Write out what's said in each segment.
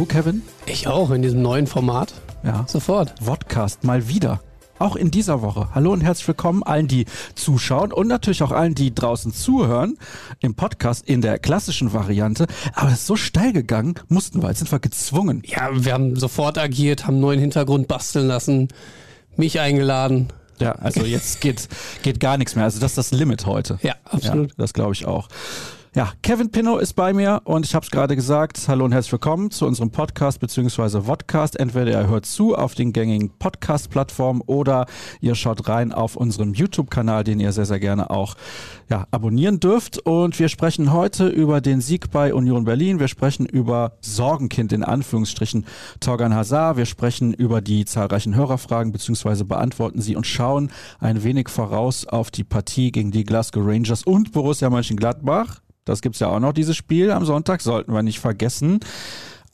du, Kevin? Ich auch, in diesem neuen Format. Ja. Sofort. Vodcast mal wieder. Auch in dieser Woche. Hallo und herzlich willkommen allen, die zuschauen und natürlich auch allen, die draußen zuhören im Podcast in der klassischen Variante. Aber es ist so steil gegangen, mussten wir, jetzt sind wir gezwungen. Ja, wir haben sofort agiert, haben einen neuen Hintergrund basteln lassen, mich eingeladen. Ja, also jetzt geht, geht gar nichts mehr. Also das ist das Limit heute. Ja, absolut. Ja, das glaube ich auch. Ja, Kevin Pinnow ist bei mir und ich habe es gerade gesagt. Hallo und herzlich willkommen zu unserem Podcast bzw. Vodcast. Entweder ihr hört zu auf den gängigen Podcast-Plattformen oder ihr schaut rein auf unserem YouTube-Kanal, den ihr sehr, sehr gerne auch ja, abonnieren dürft. Und wir sprechen heute über den Sieg bei Union Berlin. Wir sprechen über Sorgenkind in Anführungsstrichen Torgan Hazard. Wir sprechen über die zahlreichen Hörerfragen bzw. beantworten sie und schauen ein wenig voraus auf die Partie gegen die Glasgow Rangers und Borussia Mönchengladbach. Das gibt's ja auch noch, dieses Spiel am Sonntag, sollten wir nicht vergessen.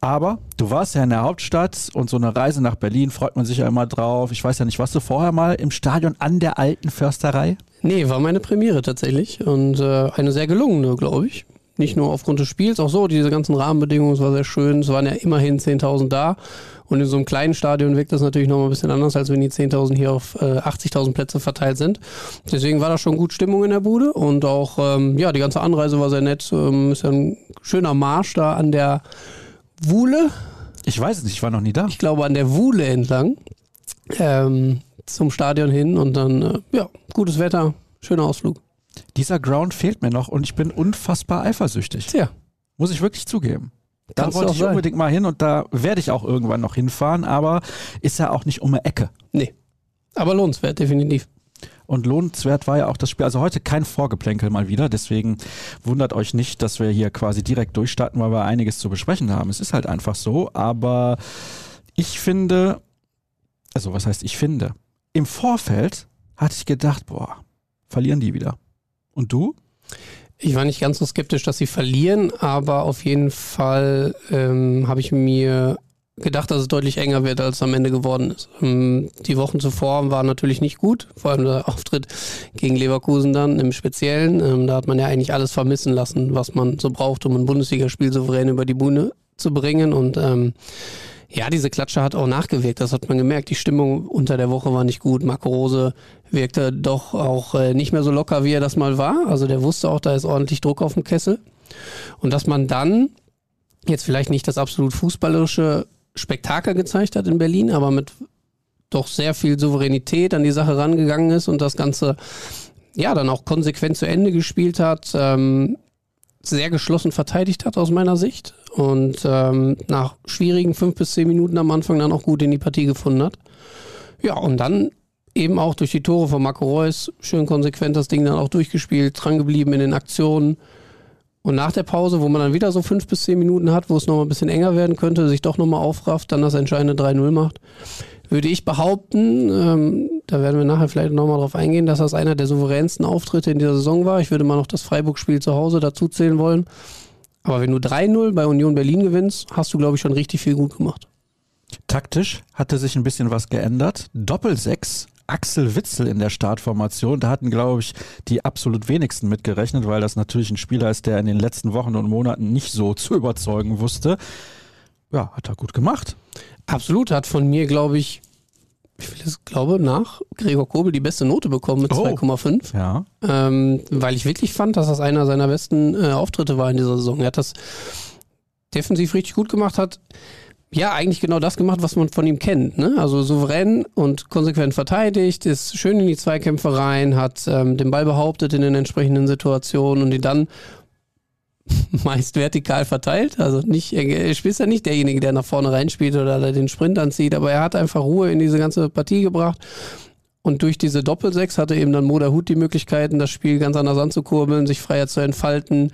Aber du warst ja in der Hauptstadt und so eine Reise nach Berlin freut man sich ja immer drauf. Ich weiß ja nicht, warst du vorher mal im Stadion an der alten Försterei? Nee, war meine Premiere tatsächlich und äh, eine sehr gelungene, glaube ich. Nicht nur aufgrund des Spiels, auch so, diese ganzen Rahmenbedingungen, es war sehr schön. Es waren ja immerhin 10.000 da. Und in so einem kleinen Stadion wirkt das natürlich nochmal ein bisschen anders, als wenn die 10.000 hier auf äh, 80.000 Plätze verteilt sind. Deswegen war da schon gut Stimmung in der Bude und auch, ähm, ja, die ganze Anreise war sehr nett. Ähm, ist ja ein schöner Marsch da an der Wuhle. Ich weiß es nicht, ich war noch nie da. Ich glaube, an der Wuhle entlang. Ähm, zum Stadion hin und dann, äh, ja, gutes Wetter, schöner Ausflug. Dieser Ground fehlt mir noch und ich bin unfassbar eifersüchtig. Tja. Muss ich wirklich zugeben. Da wollte ich sein. unbedingt mal hin und da werde ich auch irgendwann noch hinfahren, aber ist ja auch nicht um die Ecke. Nee. Aber lohnenswert, definitiv. Und lohnenswert war ja auch das Spiel. Also heute kein Vorgeplänkel mal wieder. Deswegen wundert euch nicht, dass wir hier quasi direkt durchstarten, weil wir einiges zu besprechen haben. Es ist halt einfach so. Aber ich finde, also was heißt ich finde? Im Vorfeld hatte ich gedacht, boah, verlieren die wieder. Und du? Ich war nicht ganz so skeptisch, dass sie verlieren, aber auf jeden Fall ähm, habe ich mir gedacht, dass es deutlich enger wird, als es am Ende geworden ist. Ähm, die Wochen zuvor waren natürlich nicht gut, vor allem der Auftritt gegen Leverkusen dann im Speziellen. Ähm, da hat man ja eigentlich alles vermissen lassen, was man so braucht, um ein Bundesligaspiel souverän über die Bühne zu bringen. Und ähm, ja, diese Klatsche hat auch nachgewirkt, das hat man gemerkt. Die Stimmung unter der Woche war nicht gut. Marco Rose wirkte doch auch äh, nicht mehr so locker, wie er das mal war. Also der wusste auch, da ist ordentlich Druck auf dem Kessel. Und dass man dann jetzt vielleicht nicht das absolut fußballerische Spektakel gezeigt hat in Berlin, aber mit doch sehr viel Souveränität an die Sache rangegangen ist und das Ganze ja dann auch konsequent zu Ende gespielt hat, ähm, sehr geschlossen verteidigt hat aus meiner Sicht und ähm, nach schwierigen fünf bis zehn Minuten am Anfang dann auch gut in die Partie gefunden hat. Ja, und dann eben auch durch die Tore von Marco Reus schön konsequent das Ding dann auch durchgespielt, dran geblieben in den Aktionen. Und nach der Pause, wo man dann wieder so fünf bis zehn Minuten hat, wo es nochmal ein bisschen enger werden könnte, sich doch nochmal aufrafft, dann das entscheidende 3-0 macht, würde ich behaupten, ähm, da werden wir nachher vielleicht nochmal drauf eingehen, dass das einer der souveränsten Auftritte in dieser Saison war. Ich würde mal noch das Freiburg-Spiel zu Hause dazu zählen wollen. Aber wenn du 3-0 bei Union Berlin gewinnst, hast du, glaube ich, schon richtig viel gut gemacht. Taktisch hatte sich ein bisschen was geändert. Doppelsechs. Axel Witzel in der Startformation. Da hatten, glaube ich, die absolut wenigsten mitgerechnet, weil das natürlich ein Spieler ist, der in den letzten Wochen und Monaten nicht so zu überzeugen wusste. Ja, hat er gut gemacht. Absolut, hat von mir, glaube ich, ich will es glaube, nach Gregor Kobel die beste Note bekommen mit Oh. 2,5. Ja. ähm, weil ich wirklich fand, dass das einer seiner besten äh, Auftritte war in dieser Saison. Er hat das defensiv richtig gut gemacht, hat ja eigentlich genau das gemacht, was man von ihm kennt. Ne? Also souverän und konsequent verteidigt, ist schön in die Zweikämpfe rein, hat ähm, den Ball behauptet in den entsprechenden Situationen und ihn dann meist vertikal verteilt. Also nicht, er ist ja nicht derjenige, der nach vorne reinspielt oder der den Sprint anzieht, aber er hat einfach Ruhe in diese ganze Partie gebracht. Und durch diese Doppelsechs hatte eben dann Moda Hut die Möglichkeiten, das Spiel ganz anders anzukurbeln, sich freier zu entfalten.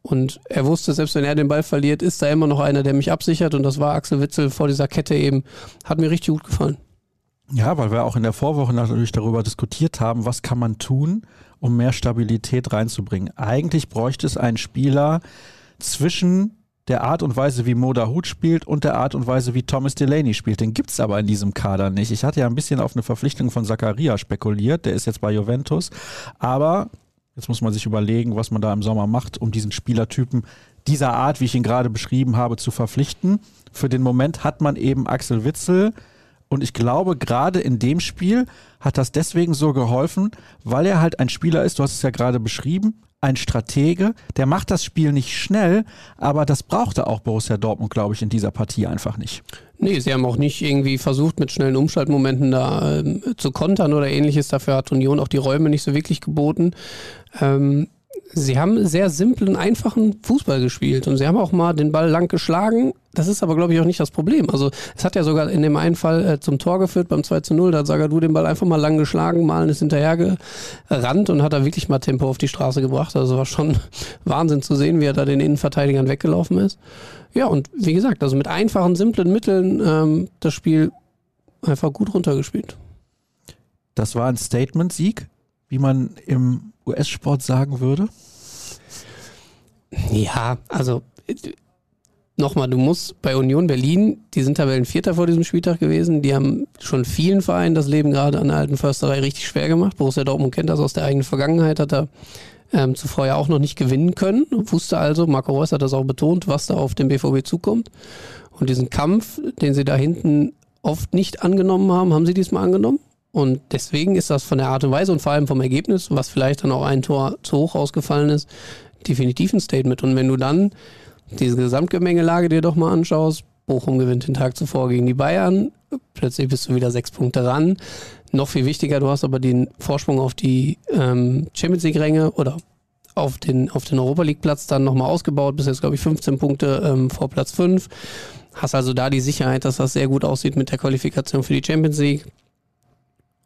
Und er wusste, selbst wenn er den Ball verliert, ist da immer noch einer, der mich absichert. Und das war Axel Witzel vor dieser Kette eben. Hat mir richtig gut gefallen. Ja, weil wir auch in der Vorwoche natürlich darüber diskutiert haben, was kann man tun, um mehr Stabilität reinzubringen. Eigentlich bräuchte es einen Spieler zwischen der Art und Weise, wie Moda Hut spielt und der Art und Weise, wie Thomas Delaney spielt. Den gibt's aber in diesem Kader nicht. Ich hatte ja ein bisschen auf eine Verpflichtung von Zakaria spekuliert. Der ist jetzt bei Juventus. Aber jetzt muss man sich überlegen, was man da im Sommer macht, um diesen Spielertypen dieser Art, wie ich ihn gerade beschrieben habe, zu verpflichten. Für den Moment hat man eben Axel Witzel und ich glaube, gerade in dem Spiel hat das deswegen so geholfen, weil er halt ein Spieler ist, du hast es ja gerade beschrieben, ein Stratege, der macht das Spiel nicht schnell, aber das brauchte auch Borussia Dortmund, glaube ich, in dieser Partie einfach nicht. Nee, sie haben auch nicht irgendwie versucht, mit schnellen Umschaltmomenten da ähm, zu kontern oder ähnliches. Dafür hat Union auch die Räume nicht so wirklich geboten. Ähm, sie haben sehr simplen, einfachen Fußball gespielt und sie haben auch mal den Ball lang geschlagen. Das ist aber, glaube ich, auch nicht das Problem. Also es hat ja sogar in dem einen Fall äh, zum Tor geführt beim 2 zu 0. Da hat Sagadu den Ball einfach mal lang geschlagen, Malen ist hinterher gerannt und hat da wirklich mal Tempo auf die Straße gebracht. Also war schon Wahnsinn zu sehen, wie er da den Innenverteidigern weggelaufen ist. Ja, und wie gesagt, also mit einfachen, simplen Mitteln ähm, das Spiel einfach gut runtergespielt. Das war ein Statement-Sieg, wie man im US-Sport sagen würde? Ja, also nochmal, du musst bei Union Berlin, die sind Tabellenvierter vor diesem Spieltag gewesen, die haben schon vielen Vereinen das Leben gerade an der alten Försterei richtig schwer gemacht. Borussia Dortmund kennt das aus der eigenen Vergangenheit, hat er ähm, zuvor ja auch noch nicht gewinnen können, wusste also, Marco Reus hat das auch betont, was da auf den BVB zukommt. Und diesen Kampf, den sie da hinten oft nicht angenommen haben, haben sie diesmal angenommen. Und deswegen ist das von der Art und Weise und vor allem vom Ergebnis, was vielleicht dann auch ein Tor zu hoch ausgefallen ist, definitiv ein Statement. Und wenn du dann diese Gesamtgemengelage dir doch mal anschaust, Bochum gewinnt den Tag zuvor gegen die Bayern, plötzlich bist du wieder sechs Punkte ran. Noch viel wichtiger, du hast aber den Vorsprung auf die ähm, Champions League-Ränge oder auf den, auf den Europa League-Platz dann nochmal ausgebaut, bis jetzt, glaube ich, 15 Punkte ähm, vor Platz 5. Hast also da die Sicherheit, dass das sehr gut aussieht mit der Qualifikation für die Champions League.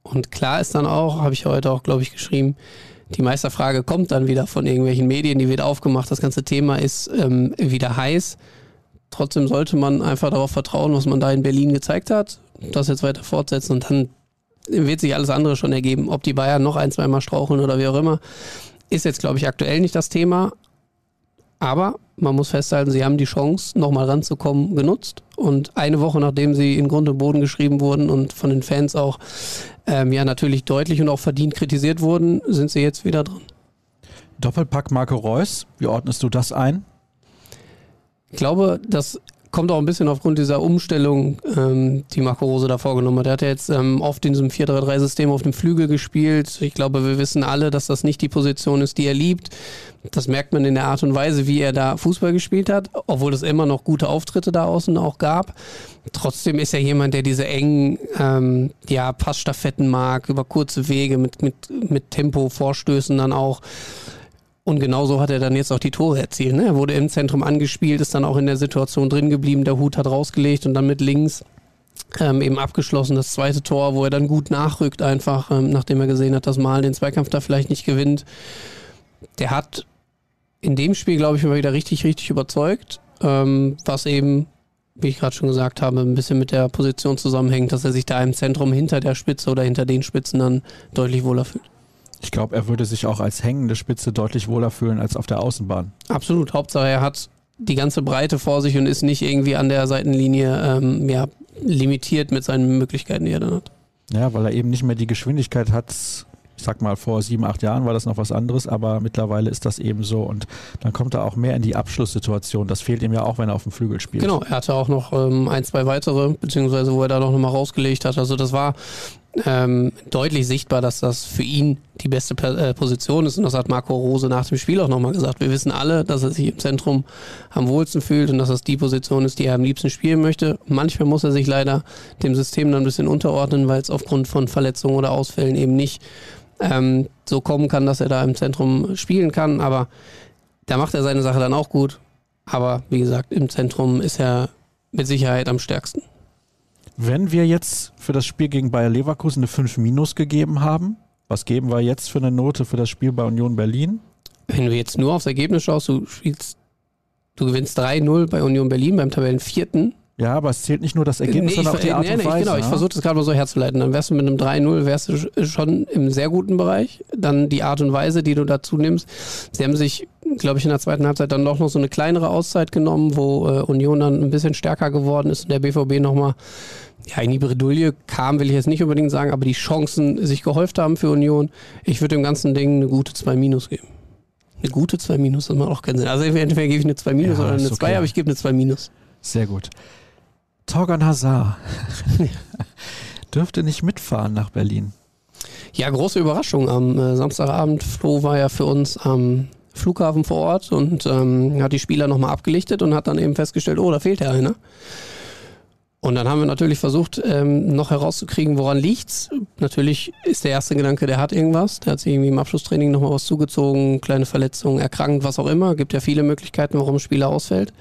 Und klar ist dann auch, habe ich heute auch, glaube ich, geschrieben, die Meisterfrage kommt dann wieder von irgendwelchen Medien, die wird aufgemacht. Das ganze Thema ist ähm, wieder heiß. Trotzdem sollte man einfach darauf vertrauen, was man da in Berlin gezeigt hat, das jetzt weiter fortsetzen und dann wird sich alles andere schon ergeben. Ob die Bayern noch ein, zweimal straucheln oder wie auch immer, ist jetzt, glaube ich, aktuell nicht das Thema. Aber man muss festhalten, sie haben die Chance, nochmal ranzukommen, genutzt. Und eine Woche nachdem sie in Grund und Boden geschrieben wurden und von den Fans auch ähm, ja natürlich deutlich und auch verdient kritisiert wurden, sind sie jetzt wieder drin. Doppelpack Marco Reus, wie ordnest du das ein? Ich glaube, dass kommt auch ein bisschen aufgrund dieser Umstellung, ähm, die Marco Rose da vorgenommen hat. Er hat ja jetzt ähm, oft in diesem 4-3-3-System auf dem Flügel gespielt. Ich glaube, wir wissen alle, dass das nicht die Position ist, die er liebt. Das merkt man in der Art und Weise, wie er da Fußball gespielt hat, obwohl es immer noch gute Auftritte da außen auch gab. Trotzdem ist er jemand, der diese engen ähm, ja, Passstaffetten mag, über kurze Wege mit, mit, mit Tempo-Vorstößen dann auch. Und genauso hat er dann jetzt auch die Tore erzielt. Ne? Er wurde im Zentrum angespielt, ist dann auch in der Situation drin geblieben, der Hut hat rausgelegt und dann mit links ähm, eben abgeschlossen. Das zweite Tor, wo er dann gut nachrückt, einfach, ähm, nachdem er gesehen hat, dass Mal den Zweikampf da vielleicht nicht gewinnt. Der hat in dem Spiel, glaube ich, immer wieder richtig, richtig überzeugt, ähm, was eben, wie ich gerade schon gesagt habe, ein bisschen mit der Position zusammenhängt, dass er sich da im Zentrum hinter der Spitze oder hinter den Spitzen dann deutlich wohler fühlt. Ich glaube, er würde sich auch als hängende Spitze deutlich wohler fühlen als auf der Außenbahn. Absolut. Hauptsache, er hat die ganze Breite vor sich und ist nicht irgendwie an der Seitenlinie ähm, ja, limitiert mit seinen Möglichkeiten, die er dann hat. Ja, weil er eben nicht mehr die Geschwindigkeit hat. Ich sag mal, vor sieben, acht Jahren war das noch was anderes, aber mittlerweile ist das eben so. Und dann kommt er auch mehr in die Abschlusssituation. Das fehlt ihm ja auch, wenn er auf dem Flügel spielt. Genau, er hatte auch noch ähm, ein, zwei weitere, beziehungsweise wo er da noch mal rausgelegt hat. Also das war ähm, deutlich sichtbar, dass das für ihn die beste äh, Position ist. Und das hat Marco Rose nach dem Spiel auch nochmal gesagt. Wir wissen alle, dass er sich im Zentrum am wohlsten fühlt und dass das die Position ist, die er am liebsten spielen möchte. Manchmal muss er sich leider dem System dann ein bisschen unterordnen, weil es aufgrund von Verletzungen oder Ausfällen eben nicht ähm, so kommen kann, dass er da im Zentrum spielen kann. Aber da macht er seine Sache dann auch gut. Aber wie gesagt, im Zentrum ist er mit Sicherheit am stärksten. Wenn wir jetzt für das Spiel gegen Bayer Leverkusen eine 5 Minus gegeben haben, was geben wir jetzt für eine Note für das Spiel bei Union Berlin? Wenn du jetzt nur aufs Ergebnis schaust, du spielst, du gewinnst 3-0 bei Union Berlin beim Tabellenvierten. Ja, aber es zählt nicht nur das Ergebnis, nee, sondern auch die Art nee, und nee, Weise. Genau, ja? ich versuche das gerade mal so herzuleiten. Dann wärst du mit einem 3-0, wärst du schon im sehr guten Bereich. Dann die Art und Weise, die du dazu nimmst. Sie haben sich, glaube ich, in der zweiten Halbzeit dann doch noch so eine kleinere Auszeit genommen, wo äh, Union dann ein bisschen stärker geworden ist und der BVB nochmal ja, in die Bredouille kam, will ich jetzt nicht unbedingt sagen, aber die Chancen sich gehäuft haben für Union. Ich würde dem ganzen Ding eine gute 2 Minus geben. Eine gute 2 Minus, das macht auch keinen Sinn. Also entweder gebe ich eine 2 Minus Ja, oder eine ist 2, okay. aber ich gebe eine 2 Minus. Sehr gut. Torgan Hazard dürfte nicht mitfahren nach Berlin. Ja, große Überraschung. Am äh, Samstagabend, Flo war ja für uns am Flughafen vor Ort und ähm, hat die Spieler nochmal abgelichtet und hat dann eben festgestellt, oh, da fehlt ja einer. Und dann haben wir natürlich versucht, ähm, noch herauszukriegen, woran liegt's. Natürlich ist der erste Gedanke, der hat irgendwas. Der hat sich irgendwie im Abschlusstraining nochmal was zugezogen, kleine Verletzung, erkrankt, was auch immer. Gibt ja viele Möglichkeiten, warum ein Spieler ausfällt.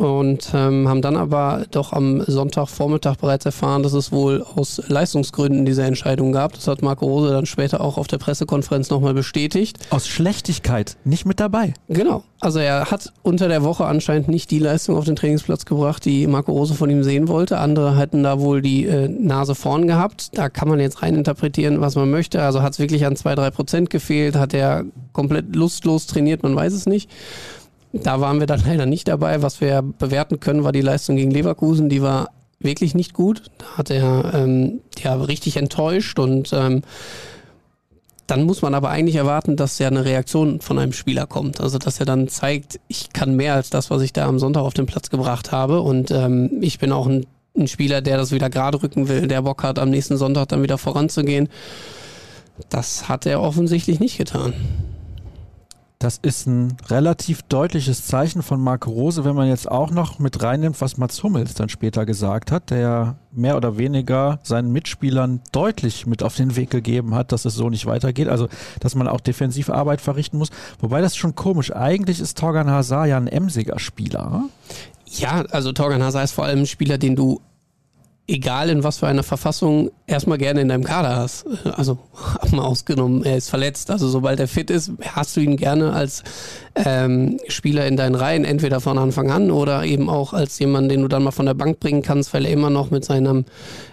Und ähm, haben dann aber doch am Sonntagvormittag bereits erfahren, dass es wohl aus Leistungsgründen diese Entscheidung gab. Das hat Marco Rose dann später auch auf der Pressekonferenz nochmal bestätigt. Aus Schlechtigkeit nicht mit dabei. Genau. Also er hat unter der Woche anscheinend nicht die Leistung auf den Trainingsplatz gebracht, die Marco Rose von ihm sehen wollte. Andere hätten da wohl die äh, Nase vorn gehabt. Da kann man jetzt rein interpretieren, was man möchte. Also hat es wirklich an zwei, drei Prozent gefehlt? Hat er komplett lustlos trainiert? Man weiß es nicht. Da waren wir dann leider nicht dabei. Was wir bewerten können, war die Leistung gegen Leverkusen. Die war wirklich nicht gut. Da hat er ähm, ja richtig enttäuscht und ähm, dann muss man aber eigentlich erwarten, dass ja eine Reaktion von einem Spieler kommt. Also dass er dann zeigt, ich kann mehr als das, was ich da am Sonntag auf den Platz gebracht habe. Und ähm, ich bin auch ein, ein Spieler, der das wieder gerade rücken will, der Bock hat, am nächsten Sonntag dann wieder voranzugehen. Das hat er offensichtlich nicht getan. Das ist ein relativ deutliches Zeichen von Marco Rose, wenn man jetzt auch noch mit reinnimmt, was Mats Hummels dann später gesagt hat, der mehr oder weniger seinen Mitspielern deutlich mit auf den Weg gegeben hat, dass es so nicht weitergeht. Also, dass man auch defensive Arbeit verrichten muss. Wobei das ist schon komisch. Eigentlich ist Torgan Hazard ja ein emsiger Spieler. Ja, also Torgan Hazard ist vor allem ein Spieler, den du egal in was für einer Verfassung, erstmal gerne in deinem Kader hast. Also mal ausgenommen, er ist verletzt. Also sobald er fit ist, hast du ihn gerne als ähm, Spieler in deinen Reihen, entweder von Anfang an oder eben auch als jemand, den du dann mal von der Bank bringen kannst, weil er immer noch mit seinem,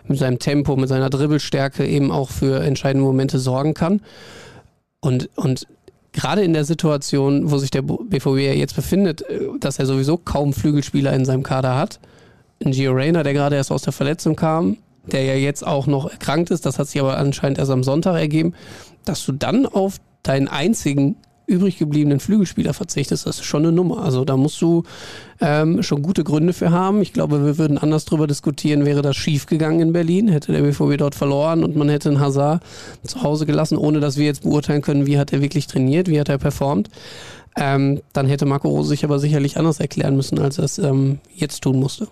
mit seinem Tempo, mit seiner Dribbelstärke eben auch für entscheidende Momente sorgen kann. Und, und gerade in der Situation, wo sich der BVB jetzt befindet, dass er sowieso kaum Flügelspieler in seinem Kader hat, Gio Reyna, der gerade erst aus der Verletzung kam, der ja jetzt auch noch erkrankt ist, das hat sich aber anscheinend erst am Sonntag ergeben, dass du dann auf deinen einzigen übrig gebliebenen Flügelspieler verzichtest, das ist schon eine Nummer. Also da musst du ähm, schon gute Gründe für haben. Ich glaube, wir würden anders drüber diskutieren, wäre das schief gegangen in Berlin, hätte der BVB dort verloren und man hätte einen Hazard zu Hause gelassen, ohne dass wir jetzt beurteilen können, wie hat er wirklich trainiert, wie hat er performt. Ähm, dann hätte Marco Rose sich aber sicherlich anders erklären müssen, als er es ähm, jetzt tun musste.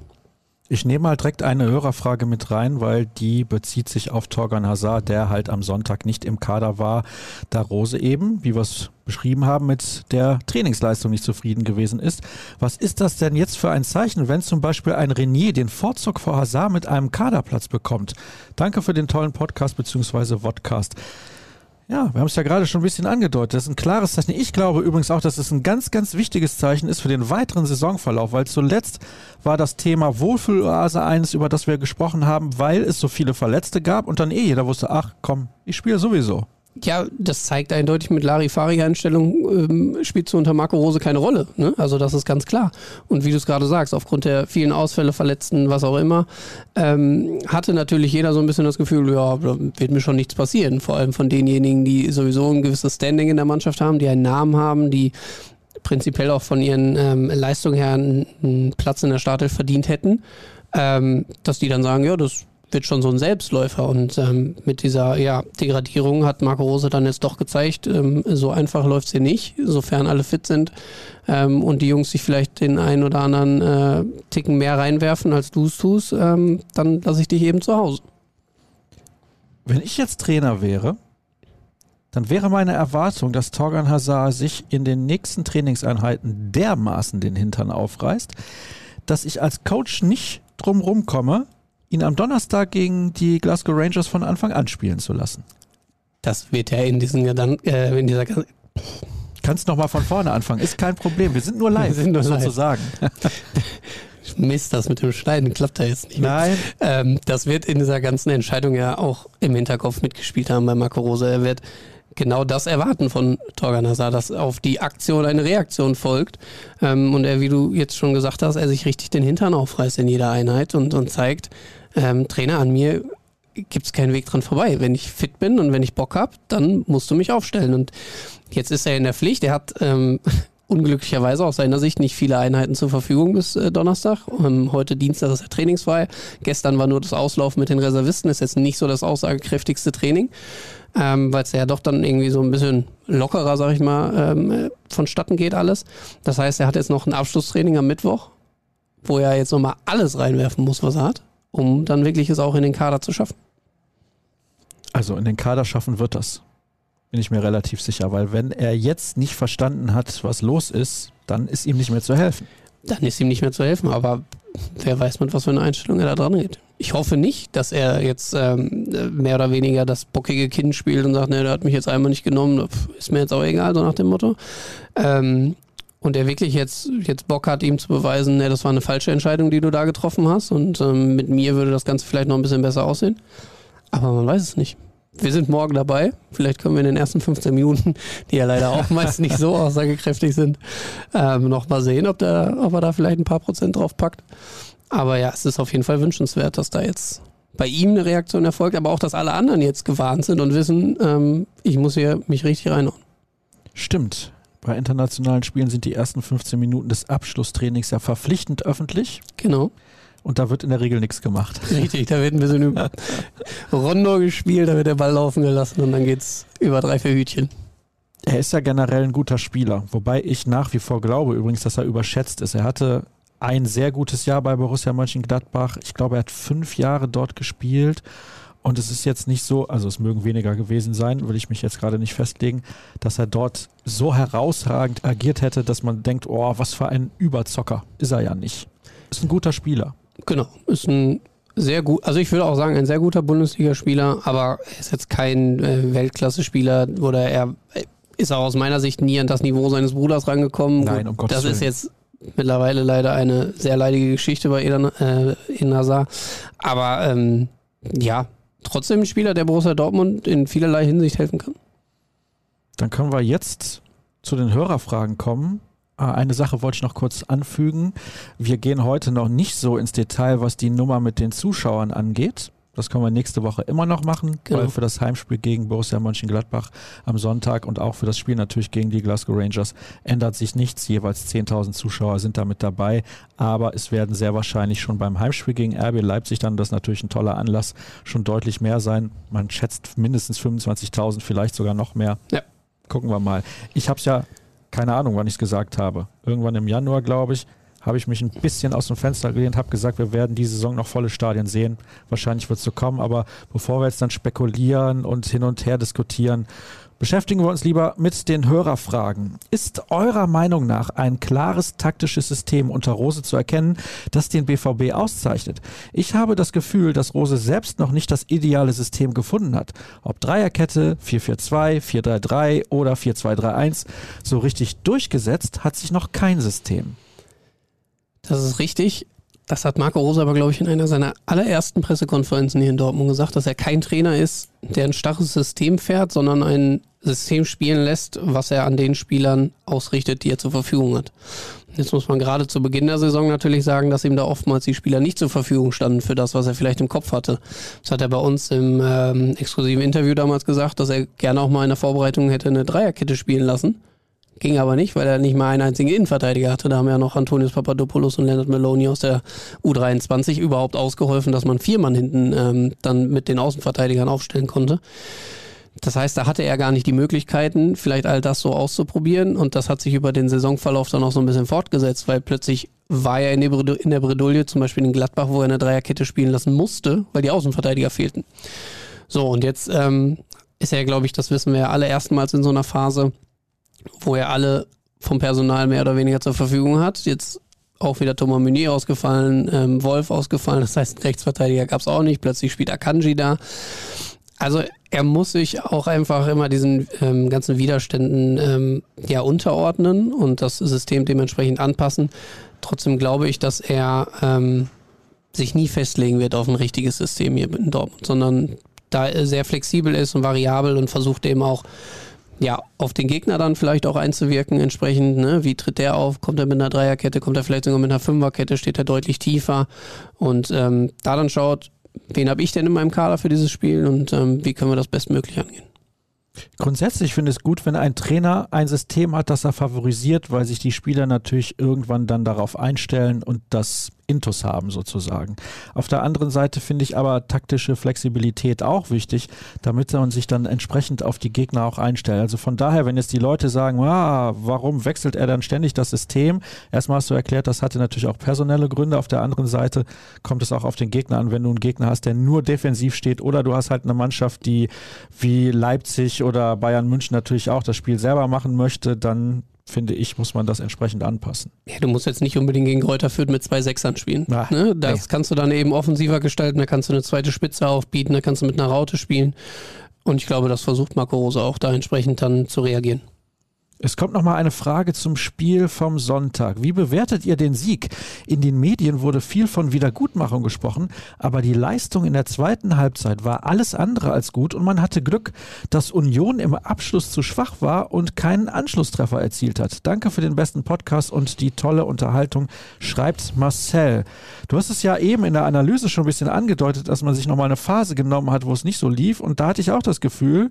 Ich nehme mal direkt eine Hörerfrage mit rein, weil die bezieht sich auf Torgan Hazard, der halt am Sonntag nicht im Kader war, da Rose eben, wie wir es beschrieben haben, mit der Trainingsleistung nicht zufrieden gewesen ist. Was ist das denn jetzt für ein Zeichen, wenn zum Beispiel ein Renier den Vorzug vor Hazard mit einem Kaderplatz bekommt? Danke für den tollen Podcast bzw. Vodcast. Ja, wir haben es ja gerade schon ein bisschen angedeutet. Das ist ein klares Zeichen. Ich glaube übrigens auch, dass es ein ganz, ganz wichtiges Zeichen ist für den weiteren Saisonverlauf, weil zuletzt war das Thema Wohlfühloase eines, über das wir gesprochen haben, weil es so viele Verletzte gab und dann eh jeder wusste, ach komm, ich spiele sowieso. Ja, das zeigt eindeutig mit Larifari-Einstellung, ähm, spielst du unter Marco Rose keine Rolle. Ne? Also das ist ganz klar. Und wie du es gerade sagst, aufgrund der vielen Ausfälle, Verletzten, was auch immer, ähm, hatte natürlich jeder so ein bisschen das Gefühl, ja, wird mir schon nichts passieren. Vor allem von denjenigen, die sowieso ein gewisses Standing in der Mannschaft haben, die einen Namen haben, die prinzipiell auch von ihren ähm, Leistungen her einen, einen Platz in der Startelf verdient hätten, ähm, dass die dann sagen, ja, das wird schon so ein Selbstläufer. Und ähm, mit dieser ja, Degradierung hat Marco Rose dann jetzt doch gezeigt, ähm, so einfach läuft es hier nicht, sofern alle fit sind ähm, und die Jungs sich vielleicht den einen oder anderen äh, Ticken mehr reinwerfen, als du es tust, ähm, dann lasse ich dich eben zu Hause. Wenn ich jetzt Trainer wäre, dann wäre meine Erwartung, dass Torgan Hazard sich in den nächsten Trainingseinheiten dermaßen den Hintern aufreißt, dass ich als Coach nicht drumrum komme, ihn am Donnerstag gegen die Glasgow Rangers von Anfang an spielen zu lassen. Das wird ja in, diesen Gedan äh, in dieser Kannst noch mal von vorne anfangen, ist kein Problem. Wir sind nur live, Wir sind nur sozusagen. Mist, das mit dem Schneiden klappt da jetzt nicht. mehr. Nein, Ähm, das wird in dieser ganzen Entscheidung ja auch im Hinterkopf mitgespielt haben bei Marco Rose. Er wird genau das erwarten von Torgan Hazard, dass auf die Aktion eine Reaktion folgt. Ähm, und er, wie du jetzt schon gesagt hast, er sich richtig den Hintern aufreißt in jeder Einheit und, und zeigt, ähm, Trainer, an mir gibt es keinen Weg dran vorbei. Wenn ich fit bin und wenn ich Bock habe, dann musst du mich aufstellen. Und jetzt ist er in der Pflicht. Er hat ähm, unglücklicherweise aus seiner Sicht nicht viele Einheiten zur Verfügung bis äh, Donnerstag. Ähm, heute Dienstag ist er trainingsfrei. Gestern war nur das Auslaufen mit den Reservisten. Ist jetzt nicht so das aussagekräftigste Training, ähm, weil es ja doch dann irgendwie so ein bisschen lockerer, sag ich mal, ähm, vonstatten geht alles. Das heißt, er hat jetzt noch ein Abschlusstraining am Mittwoch, wo er jetzt nochmal alles reinwerfen muss, was er hat, um dann wirklich es auch in den Kader zu schaffen. Also in den Kader schaffen wird das. Bin ich mir relativ sicher, weil wenn er jetzt nicht verstanden hat, was los ist, dann ist ihm nicht mehr zu helfen. Dann ist ihm nicht mehr zu helfen, aber wer weiß mit was für eine Einstellung er da dran geht. Ich hoffe nicht, dass er jetzt ähm, mehr oder weniger das bockige Kind spielt und sagt, ne, der hat mich jetzt einmal nicht genommen, ist mir jetzt auch egal, so nach dem Motto. Ähm, und er wirklich jetzt, jetzt Bock hat, ihm zu beweisen, ne, das war eine falsche Entscheidung, die du da getroffen hast und ähm, mit mir würde das Ganze vielleicht noch ein bisschen besser aussehen. Aber man weiß es nicht. Wir sind morgen dabei. Vielleicht können wir in den ersten 15 Minuten, die ja leider auch meist nicht so aussagekräftig sind, ähm, noch mal sehen, ob, der, ob er da vielleicht ein paar Prozent drauf packt. Aber ja, es ist auf jeden Fall wünschenswert, dass da jetzt bei ihm eine Reaktion erfolgt, aber auch, dass alle anderen jetzt gewarnt sind und wissen, ähm, ich muss hier mich richtig reinhauen. Stimmt. Bei internationalen Spielen sind die ersten 15 Minuten des Abschlusstrainings ja verpflichtend öffentlich. Genau. Und da wird in der Regel nichts gemacht. Richtig, da wird ein bisschen über Rondo gespielt, da wird der Ball laufen gelassen und dann geht's über drei, vier Hütchen. Er ist ja generell ein guter Spieler, wobei ich nach wie vor glaube übrigens, dass er überschätzt ist. Er hatte ein sehr gutes Jahr bei Borussia Mönchengladbach. Ich glaube, er hat fünf Jahre dort gespielt. Und es ist jetzt nicht so, also es mögen weniger gewesen sein, will ich mich jetzt gerade nicht festlegen, dass er dort so herausragend agiert hätte, dass man denkt, oh, was für ein Überzocker. Ist er ja nicht. Ist ein guter Spieler. Genau, ist ein sehr gut, also ich würde auch sagen, ein sehr guter Bundesligaspieler, aber er ist jetzt kein äh, Weltklasse-Spieler oder er äh, ist auch aus meiner Sicht nie an das Niveau seines Bruders rangekommen. Nein, um Gottes Das ist jetzt mittlerweile leider eine sehr leidige Geschichte bei Eden, äh, in Nazar. Aber ähm, ja, trotzdem ein Spieler, der Borussia Dortmund in vielerlei Hinsicht helfen kann. Dann können wir jetzt zu den Hörerfragen kommen. Ah, eine Sache wollte ich noch kurz anfügen. Wir gehen heute noch nicht so ins Detail, was die Nummer mit den Zuschauern angeht. Das können wir nächste Woche immer noch machen, genau. weil für das Heimspiel gegen Borussia Mönchengladbach am Sonntag und auch für das Spiel natürlich gegen die Glasgow Rangers ändert sich nichts. Jeweils 10.000 Zuschauer sind damit dabei, aber es werden sehr wahrscheinlich schon beim Heimspiel gegen RB Leipzig dann, das ist natürlich ein toller Anlass, schon deutlich mehr sein. Man schätzt mindestens 25.000, vielleicht sogar noch mehr. Ja. Gucken wir mal. Ich habe es ja keine Ahnung, wann ich es gesagt habe. Irgendwann im Januar, glaube ich, habe ich mich ein bisschen aus dem Fenster gelehnt, habe gesagt, wir werden diese Saison noch volle Stadien sehen. Wahrscheinlich wird es so kommen, aber bevor wir jetzt dann spekulieren und hin und her diskutieren, Beschäftigen wir uns lieber mit den Hörerfragen. Ist eurer Meinung nach ein klares taktisches System unter Rose zu erkennen, das den BVB auszeichnet? Ich habe das Gefühl, dass Rose selbst noch nicht das ideale System gefunden hat. Ob Dreierkette, 4-4-2, 4-3-3 oder 4-2-3-1, so richtig durchgesetzt hat sich noch kein System. Das ist richtig. Das hat Marco Rose aber, glaube ich, in einer seiner allerersten Pressekonferenzen hier in Dortmund gesagt, dass er kein Trainer ist, der ein starres System fährt, sondern ein System spielen lässt, was er an den Spielern ausrichtet, die er zur Verfügung hat. Jetzt muss man gerade zu Beginn der Saison natürlich sagen, dass ihm da oftmals die Spieler nicht zur Verfügung standen für das, was er vielleicht im Kopf hatte. Das hat er bei uns im ähm, exklusiven Interview damals gesagt, dass er gerne auch mal in der Vorbereitung hätte eine Dreierkette spielen lassen Ging aber nicht, weil er nicht mal einen einzigen Innenverteidiger hatte. Da haben ja noch Antonius Papadopoulos und Leonard Meloni aus der U23 überhaupt ausgeholfen, dass man vier Mann hinten ähm, dann mit den Außenverteidigern aufstellen konnte. Das heißt, da hatte er gar nicht die Möglichkeiten, vielleicht all das so auszuprobieren. Und das hat sich über den Saisonverlauf dann auch so ein bisschen fortgesetzt, weil plötzlich war er in der, Bredouille, zum Beispiel in Gladbach, wo er eine Dreierkette spielen lassen musste, weil die Außenverteidiger fehlten. So, und jetzt ähm, ist er, glaube ich, das wissen wir ja alle erstmals in so einer Phase, wo er alle vom Personal mehr oder weniger zur Verfügung hat. Jetzt auch wieder Thomas Meunier ausgefallen, ähm, Wolf ausgefallen, das heißt, Rechtsverteidiger gab es auch nicht, plötzlich spielt Akanji da. Also er muss sich auch einfach immer diesen ähm, ganzen Widerständen ähm, ja unterordnen und das System dementsprechend anpassen. Trotzdem glaube ich, dass er ähm, sich nie festlegen wird auf ein richtiges System hier in Dortmund, sondern da er sehr flexibel ist und variabel und versucht eben auch ja, auf den Gegner dann vielleicht auch einzuwirken entsprechend. Ne? Wie tritt der auf? Kommt er mit einer Dreierkette? Kommt er vielleicht sogar mit einer Fünferkette? Steht er deutlich tiefer? Und ähm, da dann schaut, wen habe ich denn in meinem Kader für dieses Spiel und ähm, wie können wir das bestmöglich angehen. Grundsätzlich finde ich es gut, wenn ein Trainer ein System hat, das er favorisiert, weil sich die Spieler natürlich irgendwann dann darauf einstellen und das Intus haben sozusagen. Auf der anderen Seite finde ich aber taktische Flexibilität auch wichtig, damit man sich dann entsprechend auf die Gegner auch einstellt. Also von daher, wenn jetzt die Leute sagen, ah, warum wechselt er dann ständig das System? Erstmal hast du erklärt, das hatte natürlich auch personelle Gründe. Auf der anderen Seite kommt es auch auf den Gegner an, wenn du einen Gegner hast, der nur defensiv steht oder du hast halt eine Mannschaft, die wie Leipzig oder Bayern München natürlich auch das Spiel selber machen möchte, dann finde ich, muss man das entsprechend anpassen. Ja, du musst jetzt nicht unbedingt gegen Kräuter Fürth mit zwei Sechsern spielen. Ach, ne? Das nee. kannst du dann eben offensiver gestalten, da kannst du eine zweite Spitze aufbieten, da kannst du mit einer Raute spielen. Und ich glaube, das versucht Marco Rose auch da entsprechend dann zu reagieren. Es kommt noch mal eine Frage zum Spiel vom Sonntag. Wie bewertet ihr den Sieg? In den Medien wurde viel von Wiedergutmachung gesprochen, aber die Leistung in der zweiten Halbzeit war alles andere als gut und man hatte Glück, dass Union im Abschluss zu schwach war und keinen Anschlusstreffer erzielt hat. Danke für den besten Podcast und die tolle Unterhaltung, schreibt Marcel. Du hast es ja eben in der Analyse schon ein bisschen angedeutet, dass man sich noch mal eine Phase genommen hat, wo es nicht so lief und da hatte ich auch das Gefühl,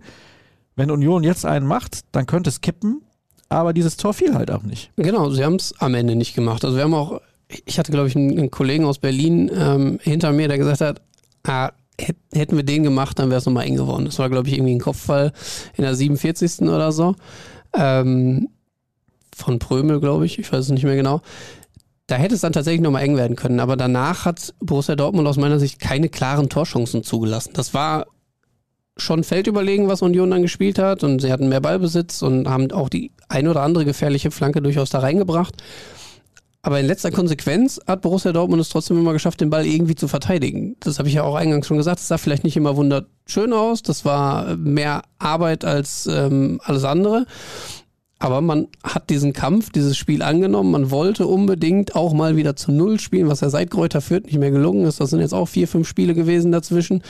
wenn Union jetzt einen macht, dann könnte es kippen aber dieses Tor fiel halt auch nicht. Genau, sie haben es am Ende nicht gemacht. Also wir haben auch, ich hatte glaube ich einen, Kollegen aus Berlin ähm, hinter mir, der gesagt hat, ah, hätten wir den gemacht, dann wäre es nochmal eng geworden. Das war glaube ich irgendwie ein Kopfball in der 47. oder so. Ähm, von Prömel, glaube ich, ich weiß es nicht mehr genau. Da hätte es dann tatsächlich nochmal eng werden können, aber danach hat Borussia Dortmund aus meiner Sicht keine klaren Torchancen zugelassen. Das war schon Feldüberlegen, was Union dann gespielt hat und sie hatten mehr Ballbesitz und haben auch die ein oder andere gefährliche Flanke durchaus da reingebracht. Aber in letzter Konsequenz hat Borussia Dortmund es trotzdem immer geschafft, den Ball irgendwie zu verteidigen. Das habe ich ja auch eingangs schon gesagt. Das sah vielleicht nicht immer wunderschön aus. Das war mehr Arbeit als ähm, alles andere. Aber man hat diesen Kampf, dieses Spiel angenommen. Man wollte unbedingt auch mal wieder zu Null spielen, was ja seit Kräuter führt nicht mehr gelungen ist. Das sind jetzt auch vier, fünf Spiele gewesen dazwischen.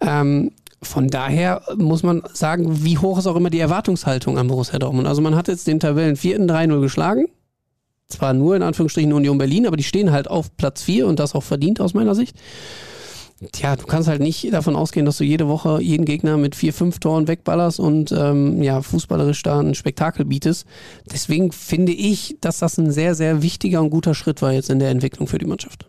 Ähm, von daher muss man sagen, wie hoch ist auch immer die Erwartungshaltung an Borussia Dortmund. Also man hat jetzt den Tabellen vierten 3-0 geschlagen. Zwar nur in Anführungsstrichen Union Berlin, aber die stehen halt auf Platz 4 und das auch verdient aus meiner Sicht. Tja, du kannst halt nicht davon ausgehen, dass du jede Woche jeden Gegner mit vier, fünf Toren wegballerst und ähm, ja, fußballerisch da ein Spektakel bietest. Deswegen finde ich, dass das ein sehr, sehr wichtiger und guter Schritt war jetzt in der Entwicklung für die Mannschaft.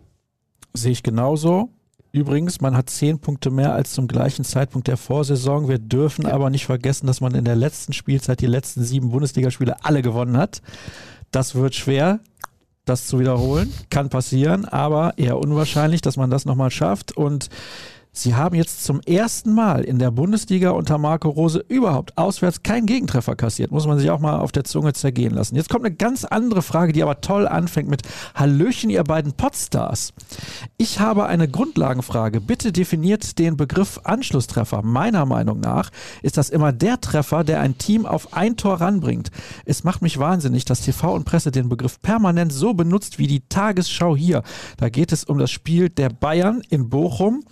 Sehe ich genauso. Übrigens, man hat zehn Punkte mehr als zum gleichen Zeitpunkt der Vorsaison. Wir dürfen ja. aber nicht vergessen, dass man in der letzten Spielzeit die letzten sieben Bundesligaspiele alle gewonnen hat. Das wird schwer, das zu wiederholen. Kann passieren, aber eher unwahrscheinlich, dass man das nochmal schafft. Und Sie haben jetzt zum ersten Mal in der Bundesliga unter Marco Rose überhaupt auswärts keinen Gegentreffer kassiert. Muss man sich auch mal auf der Zunge zergehen lassen. Jetzt kommt eine ganz andere Frage, die aber toll anfängt mit Hallöchen, ihr beiden Podstars. Ich habe eine Grundlagenfrage. Bitte definiert den Begriff Anschlusstreffer. Meiner Meinung nach ist das immer der Treffer, der ein Team auf ein Tor ranbringt. Es macht mich wahnsinnig, dass TV und Presse den Begriff permanent so benutzt wie die Tagesschau hier. Da geht es um das Spiel der Bayern in Bochum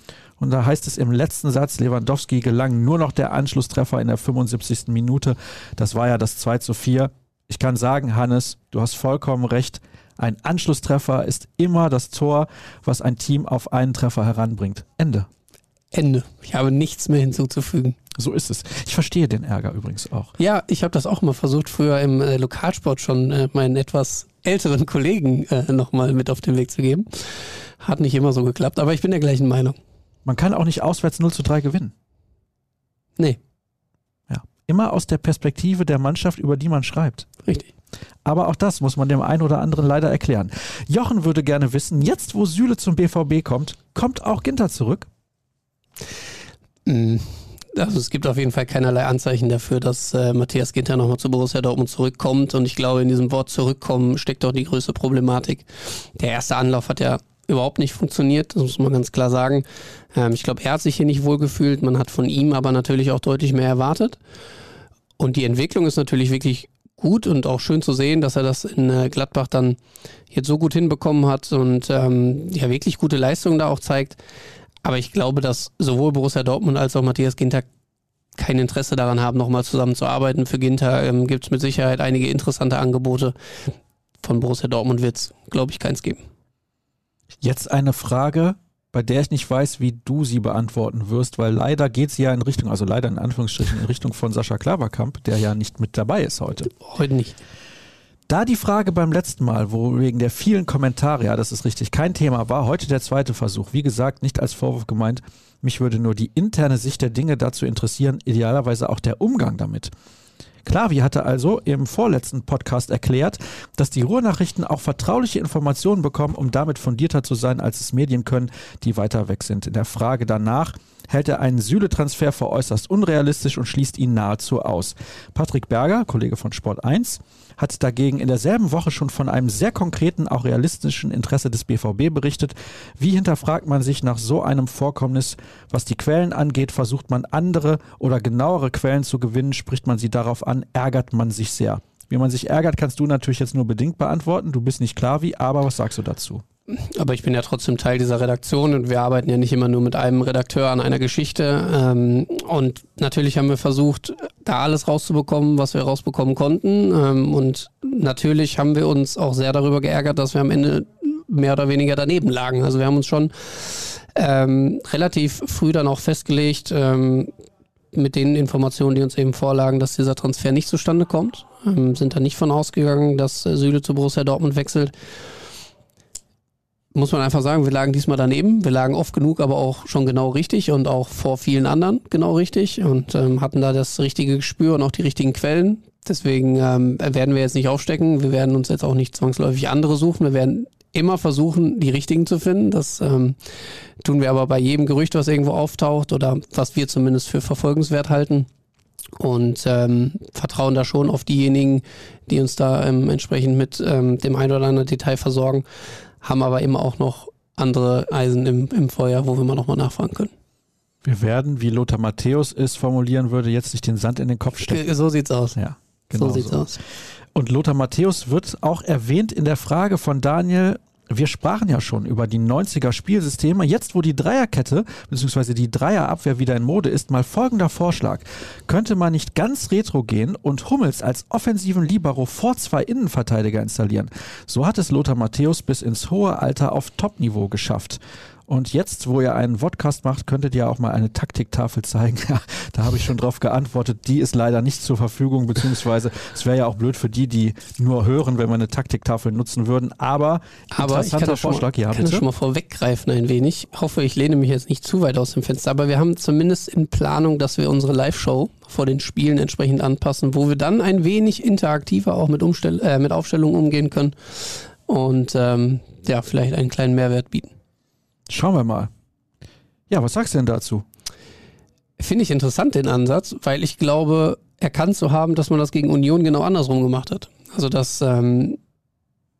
und da heißt es im letzten Satz, Lewandowski gelang nur noch der Anschlusstreffer in der 75. Minute. Das war ja das 2 zu 4. Ich kann sagen, Hannes, du hast vollkommen recht. Ein Anschlusstreffer ist immer das Tor, was ein Team auf einen Treffer heranbringt. Ende. Ende. Ich habe nichts mehr hinzuzufügen. So ist es. Ich verstehe den Ärger übrigens auch. Ja, ich habe das auch mal versucht, früher im äh, Lokalsport schon äh, meinen etwas älteren Kollegen äh, nochmal mit auf den Weg zu geben. Hat nicht immer so geklappt, aber ich bin der gleichen Meinung. Man kann auch nicht auswärts 0 zu 3 gewinnen. Nee. Ja. Immer aus der Perspektive der Mannschaft, über die man schreibt. Richtig. Aber auch das muss man dem einen oder anderen leider erklären. Jochen würde gerne wissen, jetzt wo Süle zum BVB kommt, kommt auch Ginter zurück? Mm, also es gibt auf jeden Fall keinerlei Anzeichen dafür, dass äh, Matthias Ginter nochmal zu Borussia Dortmund zurückkommt. Und ich glaube, in diesem Wort zurückkommen steckt auch die größte Problematik. Der erste Anlauf hat ja überhaupt nicht funktioniert, das muss man ganz klar sagen. Ähm, ich glaube, er hat sich hier nicht wohlgefühlt, man hat von ihm aber natürlich auch deutlich mehr erwartet. Und die Entwicklung ist natürlich wirklich gut und auch schön zu sehen, dass er das in äh, Gladbach dann jetzt so gut hinbekommen hat und ähm, ja wirklich gute Leistungen da auch zeigt. Aber ich glaube, dass sowohl Borussia Dortmund als auch Matthias Ginter kein Interesse daran haben, nochmal zusammenzuarbeiten. Für Ginter ähm, gibt es mit Sicherheit einige interessante Angebote. Von Borussia Dortmund wird es, glaube ich, keins geben. Jetzt eine Frage, bei der ich nicht weiß, wie du sie beantworten wirst, weil leider geht sie ja in Richtung, also leider in Anführungsstrichen, in Richtung von Sascha Klaverkamp, der ja nicht mit dabei ist heute. Heute nicht. Da die Frage beim letzten Mal, wo wegen der vielen Kommentare, ja, das ist richtig, kein Thema war, heute der zweite Versuch. Wie gesagt, nicht als Vorwurf gemeint. Mich würde nur die interne Sicht der Dinge dazu interessieren, idealerweise auch der Umgang damit. Klavi hatte also im vorletzten Podcast erklärt, dass die Ruhrnachrichten auch vertrauliche Informationen bekommen, um damit fundierter zu sein, als es Medien können, die weiter weg sind. In der Frage danach hält er einen Süle-Transfer für äußerst unrealistisch und schließt ihn nahezu aus. Patrick Berger, Kollege von Sport 1, hat dagegen in derselben Woche schon von einem sehr konkreten, auch realistischen Interesse des BVB berichtet. Wie hinterfragt man sich nach so einem Vorkommnis? Was die Quellen angeht, versucht man andere oder genauere Quellen zu gewinnen, spricht man sie darauf an, ärgert man sich sehr. Wie man sich ärgert, kannst du natürlich jetzt nur bedingt beantworten. Du bist nicht klar wie, aber was sagst du dazu? Aber ich bin ja trotzdem Teil dieser Redaktion und wir arbeiten ja nicht immer nur mit einem Redakteur an einer Geschichte. Ähm, und natürlich haben wir versucht, da alles rauszubekommen, was wir rausbekommen konnten. Ähm, und natürlich haben wir uns auch sehr darüber geärgert, dass wir am Ende mehr oder weniger daneben lagen. Also wir haben uns schon ähm, relativ früh dann auch festgelegt, ähm, mit den Informationen, die uns eben vorlagen, dass dieser Transfer nicht zustande kommt. Ähm, sind da nicht von ausgegangen, dass äh, Süle zu Borussia Dortmund wechselt muss man einfach sagen, wir lagen diesmal daneben. Wir lagen oft genug, aber auch schon genau richtig und auch vor vielen anderen genau richtig und ähm, hatten da das richtige Gespür und auch die richtigen Quellen. Deswegen ähm, werden wir jetzt nicht aufstecken. Wir werden uns jetzt auch nicht zwangsläufig andere suchen. Wir werden immer versuchen, die richtigen zu finden. Das ähm, tun wir aber bei jedem Gerücht, was irgendwo auftaucht oder was wir zumindest für verfolgenswert halten. Und ähm, vertrauen da schon auf diejenigen, die uns da ähm, entsprechend mit ähm, dem ein oder anderen Detail versorgen haben aber immer auch noch andere Eisen im, im Feuer, wo wir mal nochmal nachfragen können. Wir werden, wie Lothar Matthäus es formulieren würde, jetzt nicht den Sand in den Kopf stecken. So sieht's aus. Ja, genau so sieht's so. aus. Und Lothar Matthäus wird auch erwähnt in der Frage von Daniel, wir sprachen ja schon über die 90er Spielsysteme. Jetzt, wo die Dreierkette bzw. die Dreierabwehr wieder in Mode ist, mal folgender Vorschlag. Könnte man nicht ganz retro gehen und Hummels als offensiven Libero vor zwei Innenverteidiger installieren? So hat es Lothar Matthäus bis ins hohe Alter auf Topniveau geschafft. Und jetzt, wo ihr einen Vodcast macht, könntet ihr auch mal eine Taktiktafel zeigen. Ja, da habe ich schon drauf geantwortet. Die ist leider nicht zur Verfügung, beziehungsweise es wäre ja auch blöd für die, die nur hören, wenn wir eine Taktiktafel nutzen würden. Aber, aber ich kann Vorschlag, mal, ja, kann bitte. schon mal vorweggreifen ein wenig. Ich hoffe, ich lehne mich jetzt nicht zu weit aus dem Fenster, aber wir haben zumindest in Planung, dass wir unsere Live-Show vor den Spielen entsprechend anpassen, wo wir dann ein wenig interaktiver auch mit, Umstell äh, mit Aufstellungen umgehen können und ähm, ja, vielleicht einen kleinen Mehrwert bieten. Schauen wir mal. Ja, was sagst du denn dazu? Finde ich interessant den Ansatz, weil ich glaube, erkannt zu haben, dass man das gegen Union genau andersrum gemacht hat. Also dass ähm,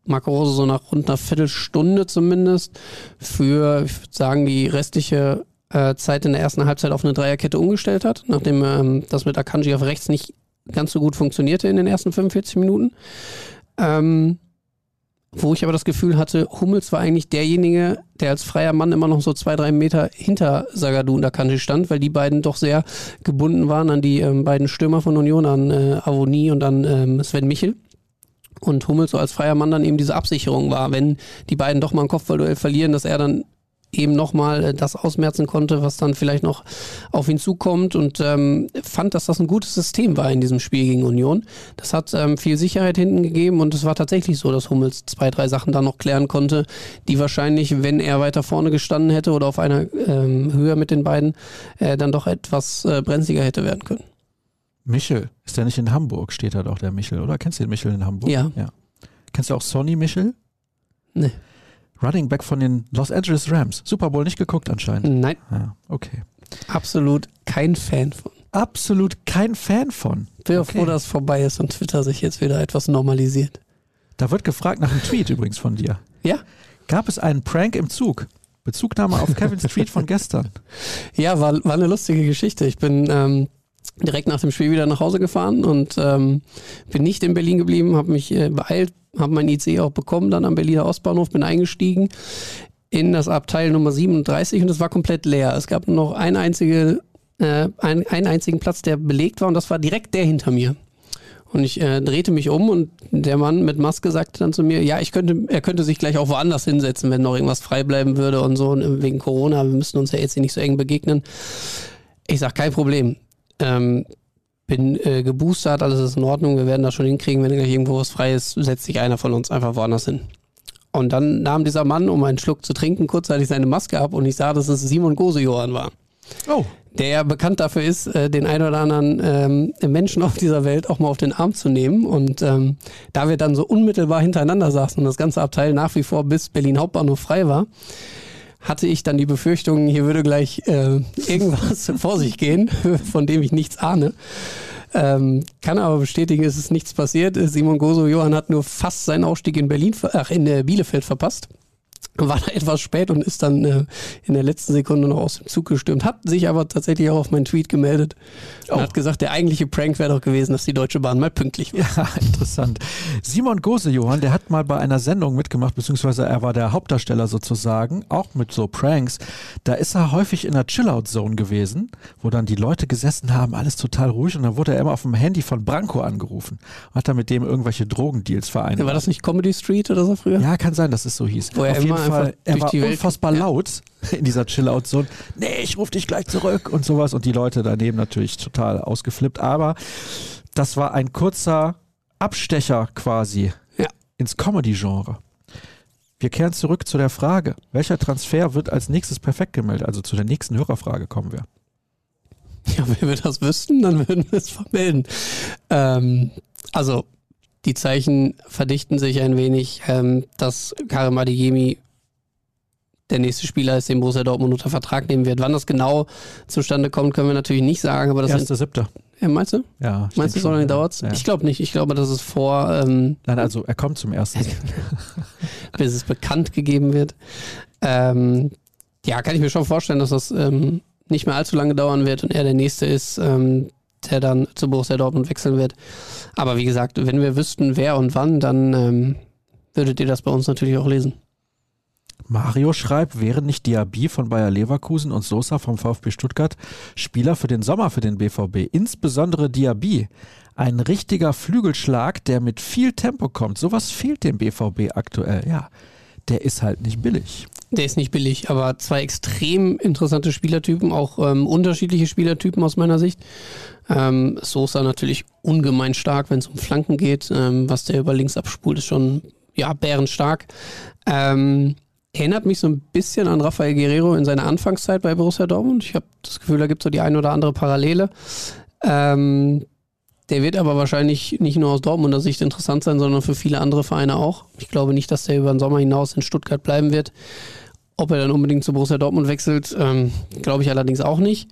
Marco Rose so nach rund einer Viertelstunde zumindest für, ich würde sagen, die restliche äh, Zeit in der ersten Halbzeit auf eine Dreierkette umgestellt hat, nachdem ähm, das mit Akanji auf rechts nicht ganz so gut funktionierte in den ersten 45 Minuten. Ähm, wo ich aber das Gefühl hatte, Hummels war eigentlich derjenige, der als freier Mann immer noch so zwei, drei Meter hinter Sagadu und Akanji stand, weil die beiden doch sehr gebunden waren an die ähm, beiden Stürmer von Union, an äh, Avoni und an ähm, Sven Michel. Und Hummels so als freier Mann dann eben diese Absicherung war, wenn die beiden doch mal ein Kopfballduell verlieren, dass er dann eben nochmal äh, das ausmerzen konnte, was dann vielleicht noch auf ihn zukommt und ähm, fand, dass das ein gutes System war in diesem Spiel gegen Union. Das hat ähm, viel Sicherheit hinten gegeben und es war tatsächlich so, dass Hummels zwei, drei Sachen dann noch klären konnte, die wahrscheinlich, wenn er weiter vorne gestanden hätte oder auf einer ähm, Höhe mit den beiden, äh, dann doch etwas äh, brenzliger hätte werden können. Michel, ist der nicht in Hamburg? Steht da doch der Michel, oder? Kennst du den Michel in Hamburg? Ja. ja. Kennst du auch Sonny Michel? Nee. Running Back von den Los Angeles Rams. Super Bowl nicht geguckt anscheinend. Nein. Ja, okay. Absolut kein Fan von. Absolut kein Fan von. Bin okay. froh, dass es vorbei ist und Twitter sich jetzt wieder etwas normalisiert. Da wird gefragt nach einem Tweet übrigens von dir. Ja. Gab es einen Prank im Zug? Bezugnahme auf Kevin's Tweet von gestern. Ja, war, war eine lustige Geschichte. Ich bin ähm, direkt nach dem Spiel wieder nach Hause gefahren und ähm, bin nicht in Berlin geblieben, habe mich äh, beeilt, habe mein IC auch bekommen, dann am Berliner Ostbahnhof, bin eingestiegen in das Abteil Nummer 37 und es war komplett leer. Es gab nur noch ein einzige, äh, ein, einen einzigen Platz, der belegt war und das war direkt der hinter mir. Und ich äh, drehte mich um und der Mann mit Maske sagte dann zu mir, ja, ich könnte, er könnte sich gleich auch woanders hinsetzen, wenn noch irgendwas frei bleiben würde und so, und wegen Corona, wir müssten uns ja jetzt hier nicht so eng begegnen. Ich sag, kein Problem. Ähm, bin äh, geboostert, alles ist in Ordnung, wir werden das schon hinkriegen, wenn gleich irgendwo was frei ist, setzt sich einer von uns einfach woanders hin. Und dann nahm dieser Mann, um einen Schluck zu trinken, kurzzeitig seine Maske ab und ich sah, dass es Simon Gose-Johann war. Oh. Der ja bekannt dafür ist, äh, den ein oder anderen ähm, Menschen auf dieser Welt auch mal auf den Arm zu nehmen. Und ähm, da wir dann so unmittelbar hintereinander saßen und das ganze Abteil nach wie vor bis Berlin Hauptbahnhof frei war, hatte ich dann die Befürchtung, hier würde gleich äh, irgendwas vor sich gehen, von dem ich nichts ahne. Ähm, kann aber bestätigen, es ist nichts passiert. Simon Goso Johann hat nur fast seinen Ausstieg in Berlin, ach, in äh, Bielefeld verpasst war da etwas spät und ist dann äh, in der letzten Sekunde noch aus dem Zug gestürmt, hat sich aber tatsächlich auch auf meinen Tweet gemeldet und oh. hat gesagt, der eigentliche Prank wäre doch gewesen, dass die Deutsche Bahn mal pünktlich war. Ja, interessant. Simon Gose-Johann, der hat mal bei einer Sendung mitgemacht, beziehungsweise er war der Hauptdarsteller sozusagen, auch mit so Pranks. Da ist er häufig in der Chill-Out-Zone gewesen, wo dann die Leute gesessen haben, alles total ruhig und dann wurde er immer auf dem Handy von Branko angerufen und hat dann mit dem irgendwelche Drogendeals vereinbart. War das nicht Comedy Street oder so früher? Ja, kann sein, dass es so hieß. Wo er auf jeden Fall, er war unfassbar laut in dieser Chill-Out-Zone. Nee, ich rufe dich gleich zurück und sowas. Und die Leute daneben natürlich total ausgeflippt. Aber das war ein kurzer Abstecher quasi ja. ins Comedy-Genre. Wir kehren zurück zu der Frage, welcher Transfer wird als nächstes perfekt gemeldet? Also zu der nächsten Hörerfrage kommen wir. Ja, wenn wir das wüssten, dann würden wir es vermelden. Ähm, also, die Zeichen verdichten sich ein wenig, ähm, dass Karim Adeyemi der nächste Spieler ist, den Borussia Dortmund unter Vertrag nehmen wird. Wann das genau zustande kommt, können wir natürlich nicht sagen. Aber das Erste, siebte. Ja, meinst du? Ja. Meinst du, so lange dauert es? Ja. Ich glaube nicht. Ich glaube, dass es vor. Ähm, Nein, also er kommt zum ersten. bis es bekannt gegeben wird. Ähm, ja, kann ich mir schon vorstellen, dass das ähm, nicht mehr allzu lange dauern wird und er der Nächste ist, ähm, der dann zu Borussia Dortmund wechseln wird. Aber wie gesagt, wenn wir wüssten, wer und wann, dann ähm, würdet ihr das bei uns natürlich auch lesen. Mario schreibt, wären nicht Diaby von Bayer Leverkusen und Sosa vom VfB Stuttgart Spieler für den Sommer für den BVB, insbesondere Diaby. Ein richtiger Flügelschlag, der mit viel Tempo kommt. Sowas fehlt dem BVB aktuell. Ja, der ist halt nicht billig. Der ist nicht billig, aber zwei extrem interessante Spielertypen, auch ähm, unterschiedliche Spielertypen aus meiner Sicht. Ähm, Sosa natürlich ungemein stark, wenn es um Flanken geht. Ähm, was der über links abspult, ist schon ja, bärenstark. Ähm, erinnert mich so ein bisschen an Rafael Guerrero in seiner Anfangszeit bei Borussia Dortmund. Ich habe das Gefühl, da gibt es so die eine oder andere Parallele. Ähm, der wird aber wahrscheinlich nicht nur aus Dortmunder Sicht interessant sein, sondern für viele andere Vereine auch. Ich glaube nicht, dass der über den Sommer hinaus in Stuttgart bleiben wird. Ob er dann unbedingt zu Borussia Dortmund wechselt, ähm, glaube ich allerdings auch nicht.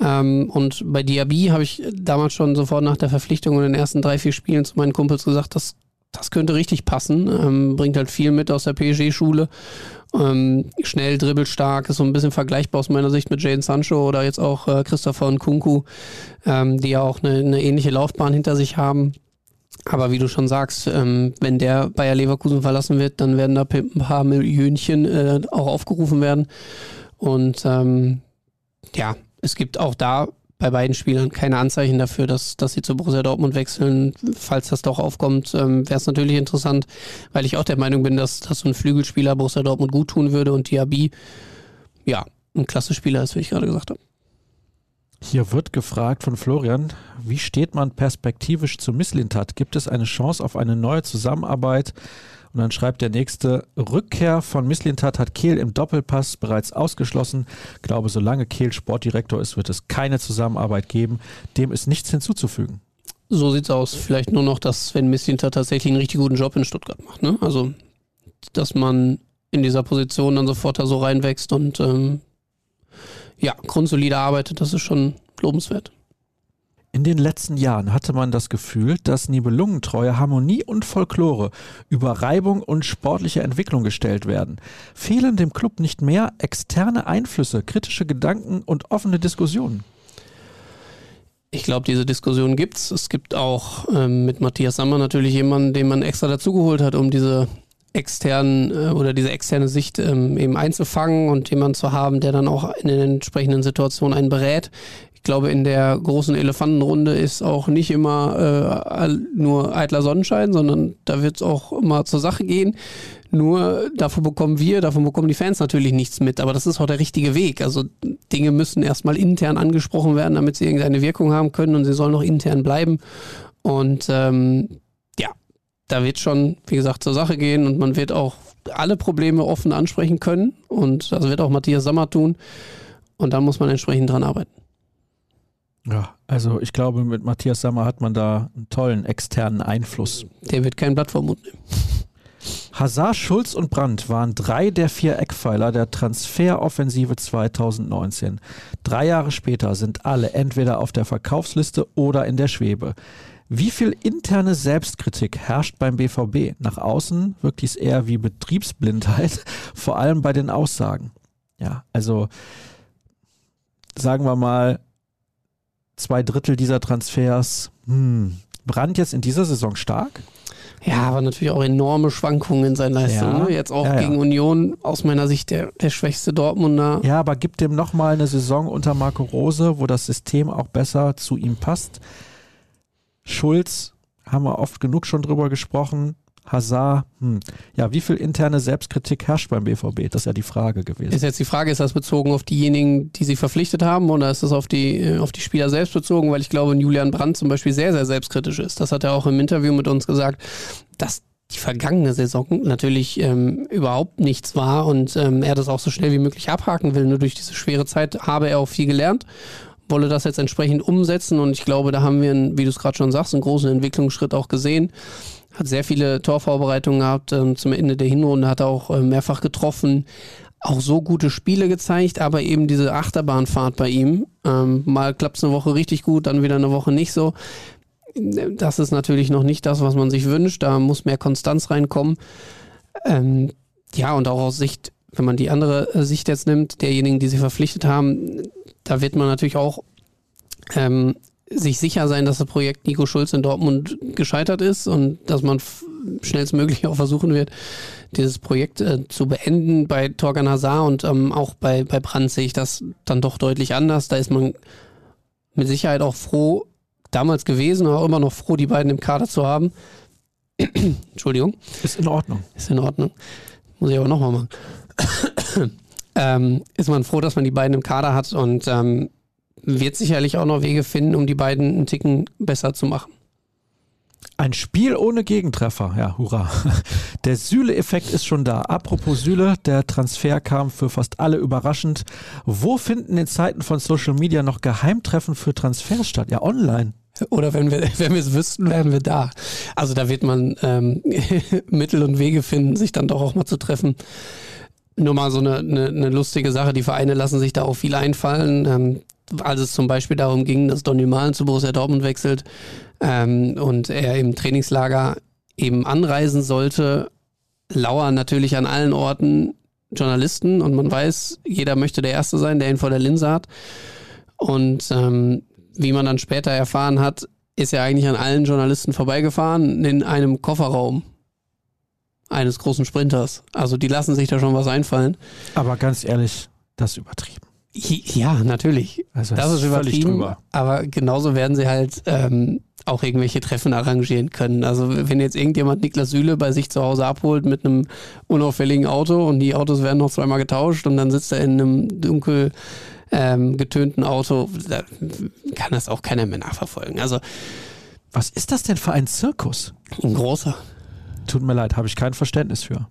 Ähm, und bei Diaby habe ich damals schon sofort nach der Verpflichtung in den ersten drei, vier Spielen zu meinen Kumpels gesagt, das, das könnte richtig passen. Ähm, bringt halt viel mit aus der PSG-Schule ähm, schnell, dribbelstark, ist so ein bisschen vergleichbar aus meiner Sicht mit Jaden Sancho oder jetzt auch äh, Christopher und Kunku, ähm, die ja auch eine, eine, ähnliche Laufbahn hinter sich haben. Aber wie du schon sagst, ähm, wenn der Bayer Leverkusen verlassen wird, dann werden da ein paar Millionchen äh, auch aufgerufen werden. Und ähm, ja, es gibt auch da bei beiden Spielern keine Anzeichen dafür, dass, dass sie zu Borussia Dortmund wechseln. Falls das doch aufkommt, ähm, wäre es natürlich interessant, weil ich auch der Meinung bin, dass, dass so ein Flügelspieler Borussia Dortmund gut tun würde und Diaby, ja, ein klasse Spieler ist, wie ich gerade gesagt habe. Hier wird gefragt von Florian, wie steht man perspektivisch zu Misslintat? Gibt es eine Chance auf eine neue Zusammenarbeit? Und dann schreibt der nächste, Rückkehr von Misslintat hat Kehl im Doppelpass bereits ausgeschlossen. Ich glaube, solange Kehl Sportdirektor ist, wird es keine Zusammenarbeit geben. Dem ist nichts hinzuzufügen. So sieht's aus. Vielleicht nur noch, dass wenn Misslintat tatsächlich einen richtig guten Job in Stuttgart macht. Ne? Also, dass man in dieser Position dann sofort da so reinwächst und ähm, ja, grundsolide arbeitet, das ist schon lobenswert. In den letzten Jahren hatte man das Gefühl, dass Nibelungentreue Harmonie und Folklore über Reibung und sportliche Entwicklung gestellt werden. Fehlen dem Club nicht mehr externe Einflüsse, kritische Gedanken und offene Diskussionen? Ich glaube, diese Diskussion gibt Es Es gibt auch ähm, mit Matthias Sammer natürlich jemanden, den man extra dazugeholt hat, um diese externen äh, oder diese externe Sicht ähm, eben einzufangen und jemanden zu haben, der dann auch in den entsprechenden Situationen einen berät Ich glaube, in der großen Elefantenrunde ist auch nicht immer äh, nur eitler Sonnenschein, sondern da wird es auch immer zur Sache gehen. Nur davon bekommen wir, davon bekommen die Fans natürlich nichts mit. Aber das ist auch der richtige Weg. Also Dinge müssen erstmal intern angesprochen werden, damit sie irgendeine Wirkung haben können und sie sollen auch intern bleiben. Und ähm, ja, da wird schon, wie gesagt, zur Sache gehen und man wird auch alle Probleme offen ansprechen können. Und das wird auch Matthias Sammer tun. Und da muss man entsprechend dran arbeiten. Ja, also ich glaube, mit Matthias Sammer hat man da einen tollen externen Einfluss. Der wird kein Blatt vom Mund nehmen. Hazard, Schulz und Brandt waren drei der vier Eckpfeiler der Transferoffensive 2019. Drei Jahre später sind alle entweder auf der Verkaufsliste oder in der Schwebe. Wie viel interne Selbstkritik herrscht beim BVB? Nach außen wirkt dies eher wie Betriebsblindheit, vor allem bei den Aussagen. Ja, also sagen wir mal, zwei Drittel dieser Transfers. Hm, Brandt jetzt in dieser Saison stark? Ja, aber natürlich auch enorme Schwankungen in seinen Leistungen. Ja, ne? Jetzt auch ja, gegen Union aus meiner Sicht der, der schwächste Dortmunder. Ja, aber gibt dem nochmal eine Saison unter Marco Rose, wo das System auch besser zu ihm passt. Schulz, haben wir oft genug schon drüber gesprochen, Hazard, hm. ja, wie viel interne Selbstkritik herrscht beim BVB? Das ist ja die Frage gewesen. Ist jetzt die Frage, ist das bezogen auf diejenigen, die sie verpflichtet haben oder ist das auf die, äh, auf die Spieler selbst bezogen? Weil ich glaube, Julian Brandt zum Beispiel sehr, sehr selbstkritisch ist. Das hat er auch im Interview mit uns gesagt, dass die vergangene Saison natürlich ähm, überhaupt nichts war und ähm, er das auch so schnell wie möglich abhaken will. Nur durch diese schwere Zeit habe er auch viel gelernt wolle das jetzt entsprechend umsetzen und ich glaube, da haben wir, einen, wie du es gerade schon sagst, einen großen Entwicklungsschritt auch gesehen hat sehr viele Torvorbereitungen gehabt. Ähm, zum Ende der Hinrunde hat er auch äh, mehrfach getroffen. Auch so gute Spiele gezeigt, aber eben diese Achterbahnfahrt bei ihm. Ähm, mal klappt es eine Woche richtig gut, dann wieder eine Woche nicht so. Das ist natürlich noch nicht das, was man sich wünscht. Da muss mehr Konstanz reinkommen. Ähm, ja, und auch aus Sicht, wenn man die andere äh, Sicht jetzt nimmt, derjenigen, die sie verpflichtet haben, da wird man natürlich auch ähm, sich sicher sein, dass das Projekt Nico Schulz in Dortmund gescheitert ist und dass man schnellstmöglich auch versuchen wird, dieses Projekt äh, zu beenden. Bei Torgan Hazard und ähm, auch bei, bei Brandt sehe ich das dann doch deutlich anders. Da ist man mit Sicherheit auch froh, damals gewesen, aber auch immer noch froh, die beiden im Kader zu haben. Entschuldigung. Ist in Ordnung. Ist in Ordnung. Muss ich aber nochmal machen. ähm, ist man froh, dass man die beiden im Kader hat und ähm, wird sicherlich auch noch Wege finden, um die beiden einen Ticken besser zu machen. Ein Spiel ohne Gegentreffer, ja, hurra. Der Süle-Effekt ist schon da. Apropos Süle, der Transfer kam für fast alle überraschend. Wo finden in Zeiten von Social Media noch Geheimtreffen für Transfers statt? Ja, online. Oder wenn wir, wenn wir es wüssten, wären wir da. Also da wird man ähm, Mittel und Wege finden, sich dann doch auch mal zu treffen. Nur mal so eine, eine, eine lustige Sache. Die Vereine lassen sich da auch viel einfallen. Ähm, als es zum Beispiel darum ging, dass Donny Malen zu Borussia Dortmund wechselt ähm, und er im Trainingslager eben anreisen sollte, lauern natürlich an allen Orten Journalisten und man weiß, jeder möchte der Erste sein, der ihn vor der Linse hat. Und ähm, wie man dann später erfahren hat, ist er eigentlich an allen Journalisten vorbeigefahren in einem Kofferraum eines großen Sprinters. Also die lassen sich da schon was einfallen. Aber ganz ehrlich, das ist übertrieben. Ja, natürlich. Also das, das ist übertrieben. Drüber. Aber genauso werden sie halt ähm, auch irgendwelche Treffen arrangieren können. Also wenn jetzt irgendjemand Niklas Süle bei sich zu Hause abholt mit einem unauffälligen Auto und die Autos werden noch zweimal getauscht und dann sitzt er in einem dunkel ähm, getönten Auto, da kann das auch keiner mehr nachverfolgen. Also was ist das denn für ein Zirkus? Ein großer. Tut mir leid, habe ich kein Verständnis für.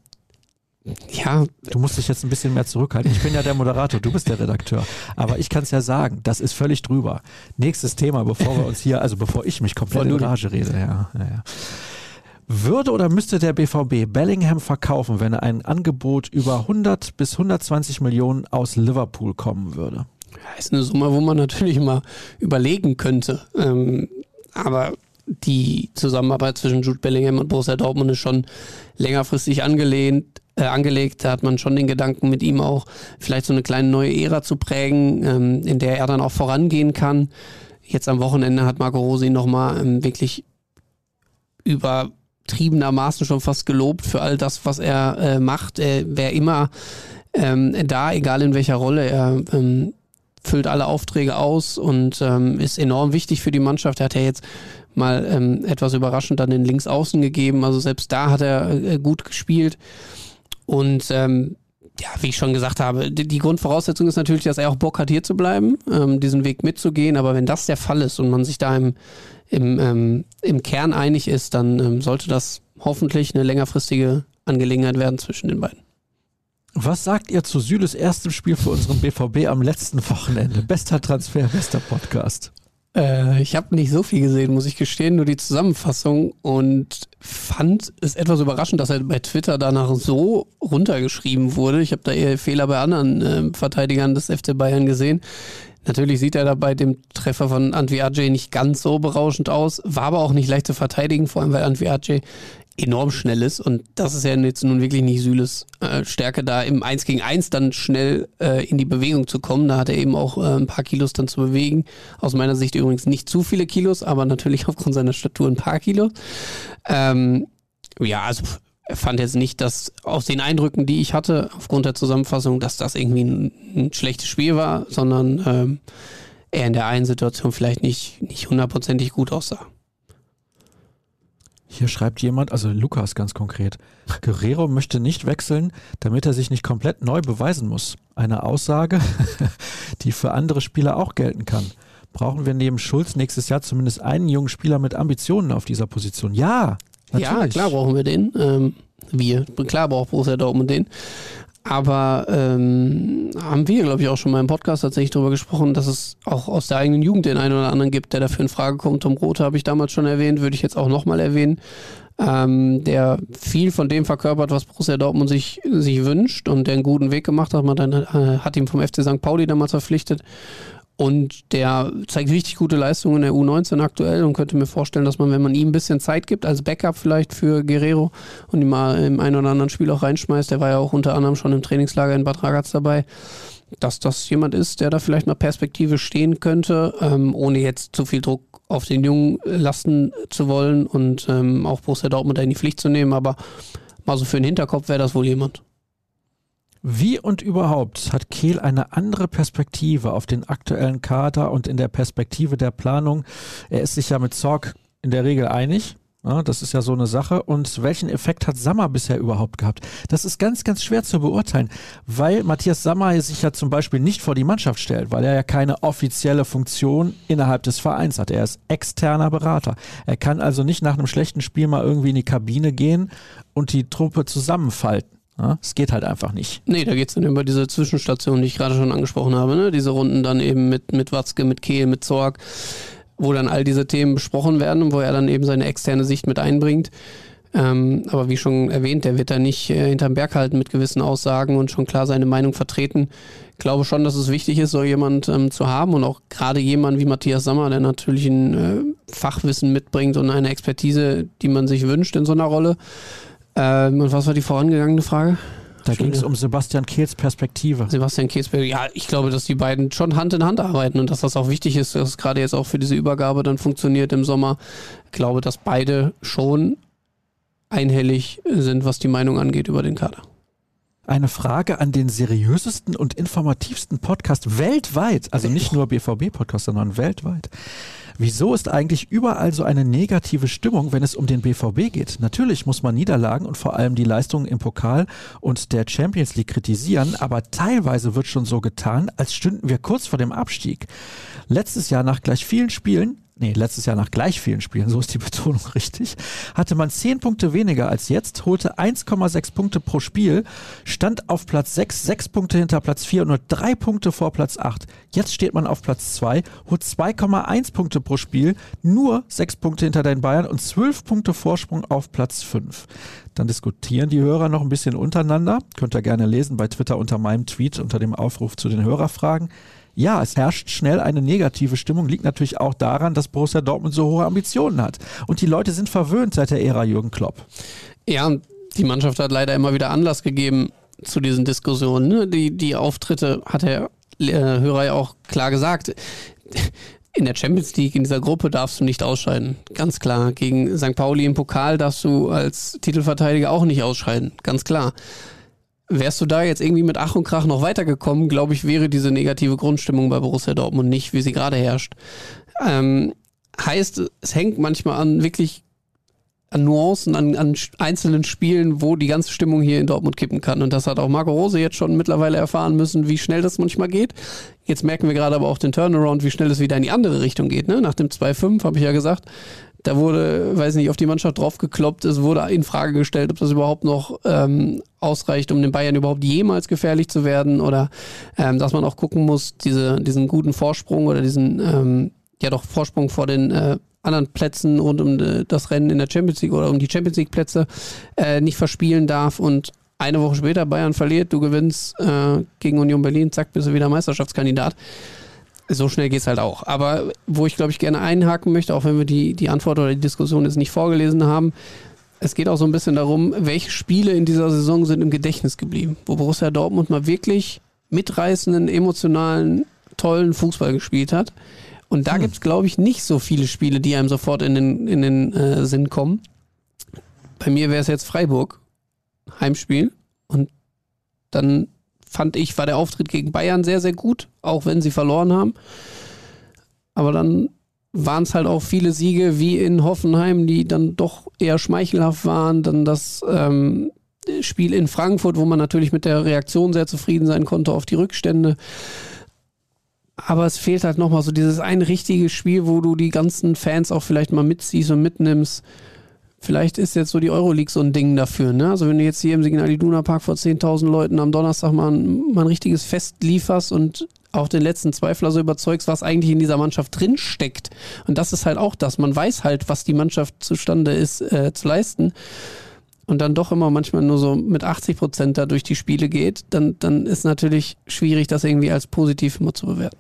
Ja. Du musst dich jetzt ein bisschen mehr zurückhalten. Ich bin ja der Moderator, du bist der Redakteur. Aber ich kann es ja sagen, das ist völlig drüber. Nächstes Thema, bevor wir uns hier, also bevor ich mich komplett in Rage rede. Ja, ja. Würde oder müsste der BVB Bellingham verkaufen, wenn ein Angebot über 100 bis 120 Millionen aus Liverpool kommen würde? Das ist eine Summe, wo man natürlich mal überlegen könnte. Ähm, aber die Zusammenarbeit zwischen Jude Bellingham und Borussia Dortmund ist schon längerfristig angelehnt äh, angelegt. Da hat man schon den Gedanken, mit ihm auch vielleicht so eine kleine neue Ära zu prägen, ähm, in der er dann auch vorangehen kann. Jetzt am Wochenende hat Marco Rosi nochmal ähm, wirklich übertriebenermaßen schon fast gelobt für all das, was er äh, macht. Er wäre immer ähm, da, egal in welcher Rolle er füllt alle Aufträge aus und ähm, ist enorm wichtig für die Mannschaft. Er hat ja jetzt mal etwas überraschend dann den Linksaußen gegeben. Also selbst da hat er äh, gut gespielt. Und ähm, ja, wie ich schon gesagt habe, die, die, Grundvoraussetzung ist natürlich, dass er auch Bock hat, hier zu bleiben, ähm, diesen Weg mitzugehen. Aber wenn das der Fall ist und man sich da im, im, ähm, im Kern einig ist, dann ähm, sollte das hoffentlich eine längerfristige Angelegenheit werden zwischen den beiden. Was sagt ihr zu Süles erstem Spiel für unseren BVB am letzten Wochenende? Bester Transfer, bester Podcast. Äh, ich habe nicht so viel gesehen, muss ich gestehen, nur die Zusammenfassung und fand es etwas überraschend, dass er bei Twitter danach so runtergeschrieben wurde. Ich habe da eher Fehler bei anderen äh, Verteidigern des FC Bayern gesehen. Natürlich sieht er da bei dem Treffer von Antwi Ajay nicht ganz so berauschend aus, war aber auch nicht leicht zu verteidigen, vor allem weil Antwi Ajay enorm schnell ist und das ist ja jetzt nun wirklich nicht Süles äh, Stärke, da im 1 gegen 1 dann schnell äh, in die Bewegung zu kommen. Da hat er eben auch äh, ein paar Kilos dann zu bewegen. Aus meiner Sicht übrigens nicht zu viele Kilos, aber natürlich aufgrund seiner Statur ein paar Kilos. Ähm, ja, also er fand jetzt nicht, dass aus den Eindrücken, die ich hatte, aufgrund der Zusammenfassung, dass das irgendwie ein, ein schlechtes Spiel war, sondern ähm, er in der einen Situation vielleicht nicht, nicht hundertprozentig gut aussah. Hier schreibt jemand, also Lukas ganz konkret, Guerrero möchte nicht wechseln, damit er sich nicht komplett neu beweisen muss. Eine Aussage, die für andere Spieler auch gelten kann. Brauchen wir neben Schulz nächstes Jahr zumindest einen jungen Spieler mit Ambitionen auf dieser Position? Ja, natürlich. Ja, klar brauchen wir den. Ähm, wir, klar braucht Borussia Dortmund den. Aber ähm, haben wir, glaube ich, auch schon mal im Podcast tatsächlich darüber gesprochen, dass es auch aus der eigenen Jugend den einen oder anderen gibt, der dafür in Frage kommt. Tom Rote habe ich damals schon erwähnt, würde ich jetzt auch nochmal erwähnen, ähm, der viel von dem verkörpert, was Borussia Dortmund sich, sich wünscht und der einen guten Weg gemacht hat. Man dann, äh, hat ihn vom FC St. Pauli damals verpflichtet und der zeigt richtig gute Leistungen in der U19 aktuell und könnte mir vorstellen, dass man, wenn man ihm ein bisschen Zeit gibt, als Backup vielleicht für Guerrero und ihn mal im einen oder anderen Spiel auch reinschmeißt, der war ja auch unter anderem schon im Trainingslager in Bad Ragaz dabei, dass das jemand ist, der da vielleicht mal Perspektive stehen könnte, ähm, ohne jetzt zu viel Druck auf den Jungen lassen zu wollen und ähm, auch Borussia Dortmund in die Pflicht zu nehmen, aber mal so für den Hinterkopf wäre das wohl jemand. Wie und überhaupt hat Kehl eine andere Perspektive auf den aktuellen Kader und in der Perspektive der Planung? Er ist sich ja mit Zorg in der Regel einig. Ja, das ist ja so eine Sache. Und welchen Effekt hat Sammer bisher überhaupt gehabt? Das ist ganz, ganz schwer zu beurteilen, weil Matthias Sammer sich ja zum Beispiel nicht vor die Mannschaft stellt, weil er ja keine offizielle Funktion innerhalb des Vereins hat. Er ist externer Berater. Er kann also nicht nach einem schlechten Spiel mal irgendwie in die Kabine gehen und die Truppe zusammenfalten. Es geht halt einfach nicht. Nee, da geht es dann über diese Zwischenstation, die ich gerade schon angesprochen habe. Ne? Diese Runden dann eben mit, mit Watzke, mit Kehl, mit Zorg, wo dann all diese Themen besprochen werden und wo er dann eben seine externe Sicht mit einbringt. Ähm, aber wie schon erwähnt, der wird da nicht äh, hinterm Berg halten mit gewissen Aussagen und schon klar seine Meinung vertreten. Ich glaube schon, dass es wichtig ist, so jemand ähm, zu haben und auch gerade jemand wie Matthias Sammer, der natürlich ein äh, Fachwissen mitbringt und eine Expertise, die man sich wünscht in so einer Rolle. Ähm, und was war die vorangegangene Frage? Da ging es um Sebastian Kehls Perspektive. Sebastian Kehls Ja, ich glaube, dass die beiden schon Hand in Hand arbeiten und dass das auch wichtig ist, dass es gerade jetzt auch für diese Übergabe dann funktioniert im Sommer. Ich glaube, dass beide schon einhellig sind, was die Meinung angeht über den Kader. Eine Frage an den seriösesten und informativsten Podcast weltweit, also nicht nur BVB-Podcast, sondern weltweit. Wieso ist eigentlich überall so eine negative Stimmung, wenn es um den BVB geht? Natürlich muss man Niederlagen und vor allem die Leistungen im Pokal und der Champions League kritisieren, aber teilweise wird schon so getan, als stünden wir kurz vor dem Abstieg. Letztes Jahr nach gleich vielen Spielen nee, letztes Jahr nach gleich vielen Spielen, so ist die Betonung richtig, hatte man 10 Punkte weniger als jetzt, holte 1,6 Punkte pro Spiel, stand auf Platz 6, 6 Punkte hinter Platz 4 und nur 3 Punkte vor Platz 8. Jetzt steht man auf Platz 2, holt 2,1 Punkte pro Spiel, nur 6 Punkte hinter den Bayern und 12 Punkte Vorsprung auf Platz 5. Dann diskutieren die Hörer noch ein bisschen untereinander. Könnt ihr gerne lesen bei Twitter unter meinem Tweet unter dem Aufruf zu den Hörerfragen ja, es herrscht schnell eine negative Stimmung, liegt natürlich auch daran, dass Borussia Dortmund so hohe Ambitionen hat. Und die Leute sind verwöhnt seit der Ära Jürgen Klopp. Ja, und die Mannschaft hat leider immer wieder Anlass gegeben zu diesen Diskussionen. Ne? Die, die Auftritte hat der äh, Hörer ja auch klar gesagt. In der Champions League, in dieser Gruppe darfst du nicht ausscheiden. Ganz klar. Gegen St. Pauli im Pokal darfst du als Titelverteidiger auch nicht ausscheiden. Ganz klar wärst du da jetzt irgendwie mit Ach und Krach noch weitergekommen, glaube ich, wäre diese negative Grundstimmung bei Borussia Dortmund nicht, wie sie gerade herrscht. Ähm, heißt, es hängt manchmal an wirklich an Nuancen, an, an einzelnen Spielen, wo die ganze Stimmung hier in Dortmund kippen kann. Und das hat auch Marco Rose jetzt schon mittlerweile erfahren müssen, wie schnell das manchmal geht. Jetzt merken wir gerade aber auch den Turnaround, wie schnell es wieder in die andere Richtung geht. Ne? Nach dem 2-5 habe ich ja gesagt, da wurde, weiß nicht, auf die Mannschaft draufgekloppt. Es wurde in Frage gestellt, ob das überhaupt noch ähm, ausreicht, um den Bayern überhaupt jemals gefährlich zu werden oder ähm, dass man auch gucken muss, diese, diesen guten Vorsprung oder diesen ähm, ja doch Vorsprung vor den äh, anderen Plätzen rund um äh, das Rennen in der Champions League oder um die Champions League Plätze äh, nicht verspielen darf und eine Woche später Bayern verliert, du gewinnst äh, gegen Union Berlin, zack, bist du wieder Meisterschaftskandidat. So schnell geht es halt auch. Aber wo ich, glaube ich, gerne einhaken möchte, auch wenn wir die, die Antwort oder die Diskussion jetzt nicht vorgelesen haben, es geht auch so ein bisschen darum, welche Spiele in dieser Saison sind im Gedächtnis geblieben, wo Borussia Dortmund mal wirklich mitreißenden, emotionalen, tollen Fußball gespielt hat. Und da hm. gibt es, glaube ich, nicht so viele Spiele, die einem sofort in den, in den äh, Sinn kommen. Bei mir wäre es jetzt Freiburg, Heimspiel. Und dann fand ich, war der Auftritt gegen Bayern sehr, sehr gut, auch wenn sie verloren haben. Aber dann waren es halt auch viele Siege wie in Hoffenheim, die dann doch eher schmeichelhaft waren. Dann das ähm, Spiel in Frankfurt, wo man natürlich mit der Reaktion sehr zufrieden sein konnte auf die Rückstände aber es fehlt halt nochmal so dieses ein richtiges Spiel, wo du die ganzen Fans auch vielleicht mal mitziehst und mitnimmst. Vielleicht ist jetzt so die Euroleague so ein Ding dafür. Ne? Also wenn du jetzt hier im Signal Iduna Park vor 10.000 Leuten am Donnerstag mal ein, mal ein richtiges Fest lieferst und auch den letzten Zweifler so überzeugst, was eigentlich in dieser Mannschaft drinsteckt. Und das ist halt auch das. Man weiß halt, was die Mannschaft zustande ist äh, zu leisten und dann doch immer manchmal nur so mit 80 Prozent da durch die Spiele geht, dann, dann ist natürlich schwierig, das irgendwie als positiv immer zu bewerten.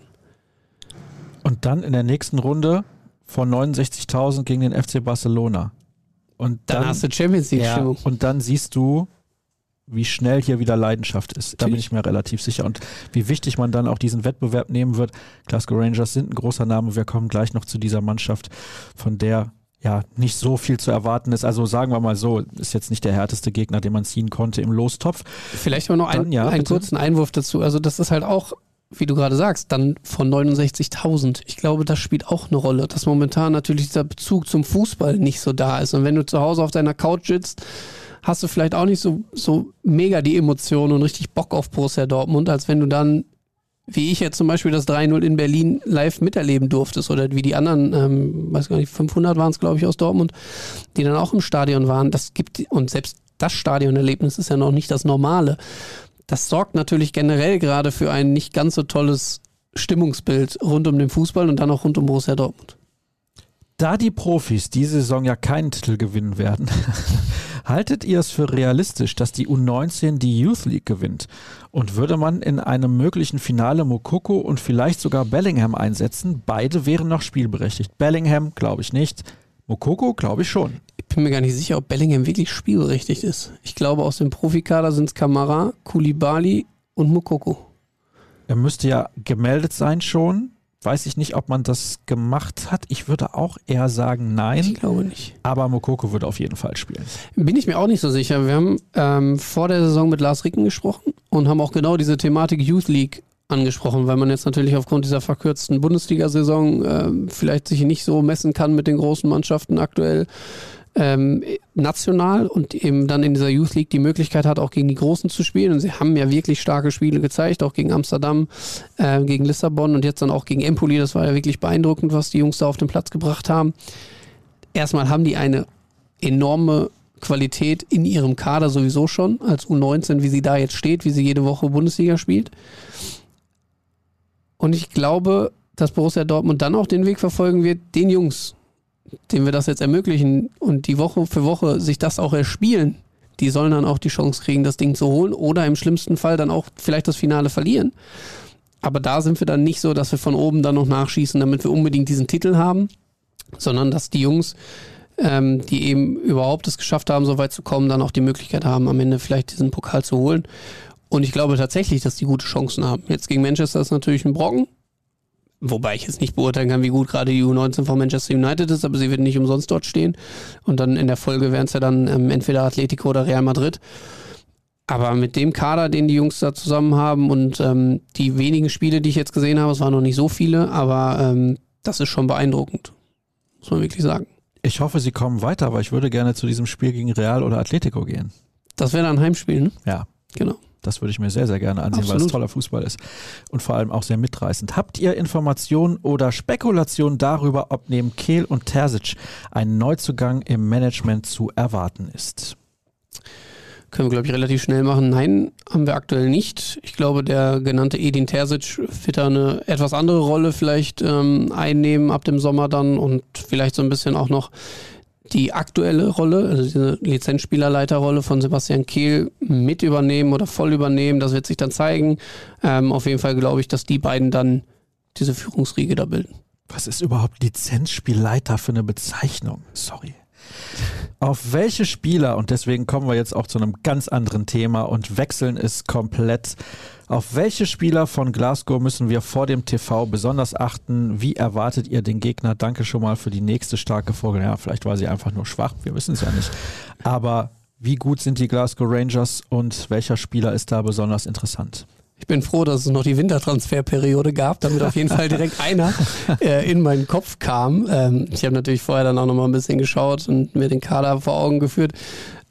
Und dann in der nächsten Runde von 69.000 gegen den FC Barcelona. Und dann, dann hast du Champions League ja, Und dann siehst du, wie schnell hier wieder Leidenschaft ist. Da bin ich mir relativ sicher. Und wie wichtig man dann auch diesen Wettbewerb nehmen wird. Glasgow Rangers sind ein großer Name. Wir kommen gleich noch zu dieser Mannschaft, von der ja nicht so viel zu erwarten ist. Also sagen wir mal so, ist jetzt nicht der härteste Gegner, den man ziehen konnte im Lostopf. Vielleicht aber noch ein, dann, ja, einen kurzen Einwurf dazu. Also das ist halt auch wie du gerade sagst, dann von 69.000. Ich glaube, das spielt auch eine Rolle, dass momentan natürlich dieser Bezug zum Fußball nicht so da ist. Und wenn du zu Hause auf deiner Couch sitzt, hast du vielleicht auch nicht so, so mega die Emotionen und richtig Bock auf Borussia Dortmund, als wenn du dann, wie ich jetzt zum Beispiel das 3-0 in Berlin live miterleben durftest oder wie die anderen, ähm, weiß gar nicht, 500 waren es, glaube ich, aus Dortmund, die dann auch im Stadion waren. Das gibt, und selbst das Stadionerlebnis ist ja noch nicht das Normale. Das sorgt natürlich generell gerade für ein nicht ganz so tolles Stimmungsbild rund um den Fußball und dann auch rund um Borussia Dortmund. Da die Profis diese Saison ja keinen Titel gewinnen werden, haltet ihr es für realistisch, dass die U19 die Youth League gewinnt? Und würde man in einem möglichen Finale Mokoko und vielleicht sogar Bellingham einsetzen? Beide wären noch spielberechtigt. Bellingham glaube ich nicht. Mokoko glaube ich schon bin mir gar nicht sicher, ob Bellingham wirklich spielberechtigt ist. Ich glaube, aus dem Profikader sind es Kamara, Kulibali und Mukoko. Er müsste ja gemeldet sein schon. Weiß ich nicht, ob man das gemacht hat. Ich würde auch eher sagen, nein. Ich glaube nicht. Aber Mokoko wird auf jeden Fall spielen. Bin ich mir auch nicht so sicher. Wir haben ähm, vor der Saison mit Lars Ricken gesprochen und haben auch genau diese Thematik Youth League angesprochen, weil man jetzt natürlich aufgrund dieser verkürzten Bundesliga-Saison äh, vielleicht sich nicht so messen kann mit den großen Mannschaften aktuell ähm, national und eben dann in dieser Youth League die Möglichkeit hat, auch gegen die Großen zu spielen. Und sie haben ja wirklich starke Spiele gezeigt, auch gegen Amsterdam, äh, gegen Lissabon und jetzt dann auch gegen Empoli. Das war ja wirklich beeindruckend, was die Jungs da auf den Platz gebracht haben. Erstmal haben die eine enorme Qualität in ihrem Kader sowieso schon, als U19, wie sie da jetzt steht, wie sie jede Woche Bundesliga spielt. Und ich glaube, dass Borussia Dortmund dann auch den Weg verfolgen wird, den Jungs denen wir das jetzt ermöglichen und die Woche für Woche sich das auch erspielen, die sollen dann auch die Chance kriegen, das Ding zu holen oder im schlimmsten Fall dann auch vielleicht das Finale verlieren. Aber da sind wir dann nicht so, dass wir von oben dann noch nachschießen, damit wir unbedingt diesen Titel haben, sondern dass die Jungs, ähm, die eben überhaupt es geschafft haben, so weit zu kommen, dann auch die Möglichkeit haben, am Ende vielleicht diesen Pokal zu holen. Und ich glaube tatsächlich, dass die gute Chancen haben. Jetzt gegen Manchester ist natürlich ein Brocken, Wobei ich jetzt nicht beurteilen kann, wie gut gerade die U19 von Manchester United ist, aber sie wird nicht umsonst dort stehen. Und dann in der Folge wären es ja dann ähm, entweder Atletico oder Real Madrid. Aber mit dem Kader, den die Jungs da zusammen haben und ähm, die wenigen Spiele, die ich jetzt gesehen habe, es waren noch nicht so viele, aber ähm, das ist schon beeindruckend. Muss man wirklich sagen. Ich hoffe, sie kommen weiter, aber ich würde gerne zu diesem Spiel gegen Real oder Atletico gehen. Das wäre dann ein Heimspiel, ne? Ja. Genau. Das würde ich mir sehr, sehr gerne ansehen, Absolut. weil es toller Fußball ist und vor allem auch sehr mitreißend. Habt ihr Informationen oder Spekulationen darüber, ob neben Kehl und Terzic ein Neuzugang im Management zu erwarten ist? Können wir, glaube ich, relativ schnell machen. Nein, haben wir aktuell nicht. Ich glaube, der genannte Edin Terzic wird da eine etwas andere Rolle vielleicht ähm, einnehmen ab dem Sommer dann und vielleicht so ein bisschen auch noch die aktuelle Rolle, also diese Lizenzspielerleiterrolle von Sebastian Kehl mit übernehmen oder voll übernehmen. Das wird sich dann zeigen. Ähm, auf jeden Fall glaube ich, dass die beiden dann diese Führungsriege da bilden. Was ist überhaupt Lizenzspielleiter für eine Bezeichnung? Sorry. Auf welche Spieler, und deswegen kommen wir jetzt auch zu einem ganz anderen Thema und wechseln es komplett, auf welche Spieler von Glasgow müssen wir vor dem TV besonders achten? Wie erwartet ihr den Gegner? Danke schon mal für die nächste starke Folge. Ja, vielleicht war sie einfach nur schwach, wir wissen es ja nicht. Aber wie gut sind die Glasgow Rangers und welcher Spieler ist da besonders interessant? Ich bin froh, dass es noch die Wintertransferperiode gab, damit auf jeden Fall direkt einer äh, in meinen Kopf kam. Ähm, ich habe natürlich vorher dann auch noch mal ein bisschen geschaut und mir den Kader vor Augen geführt.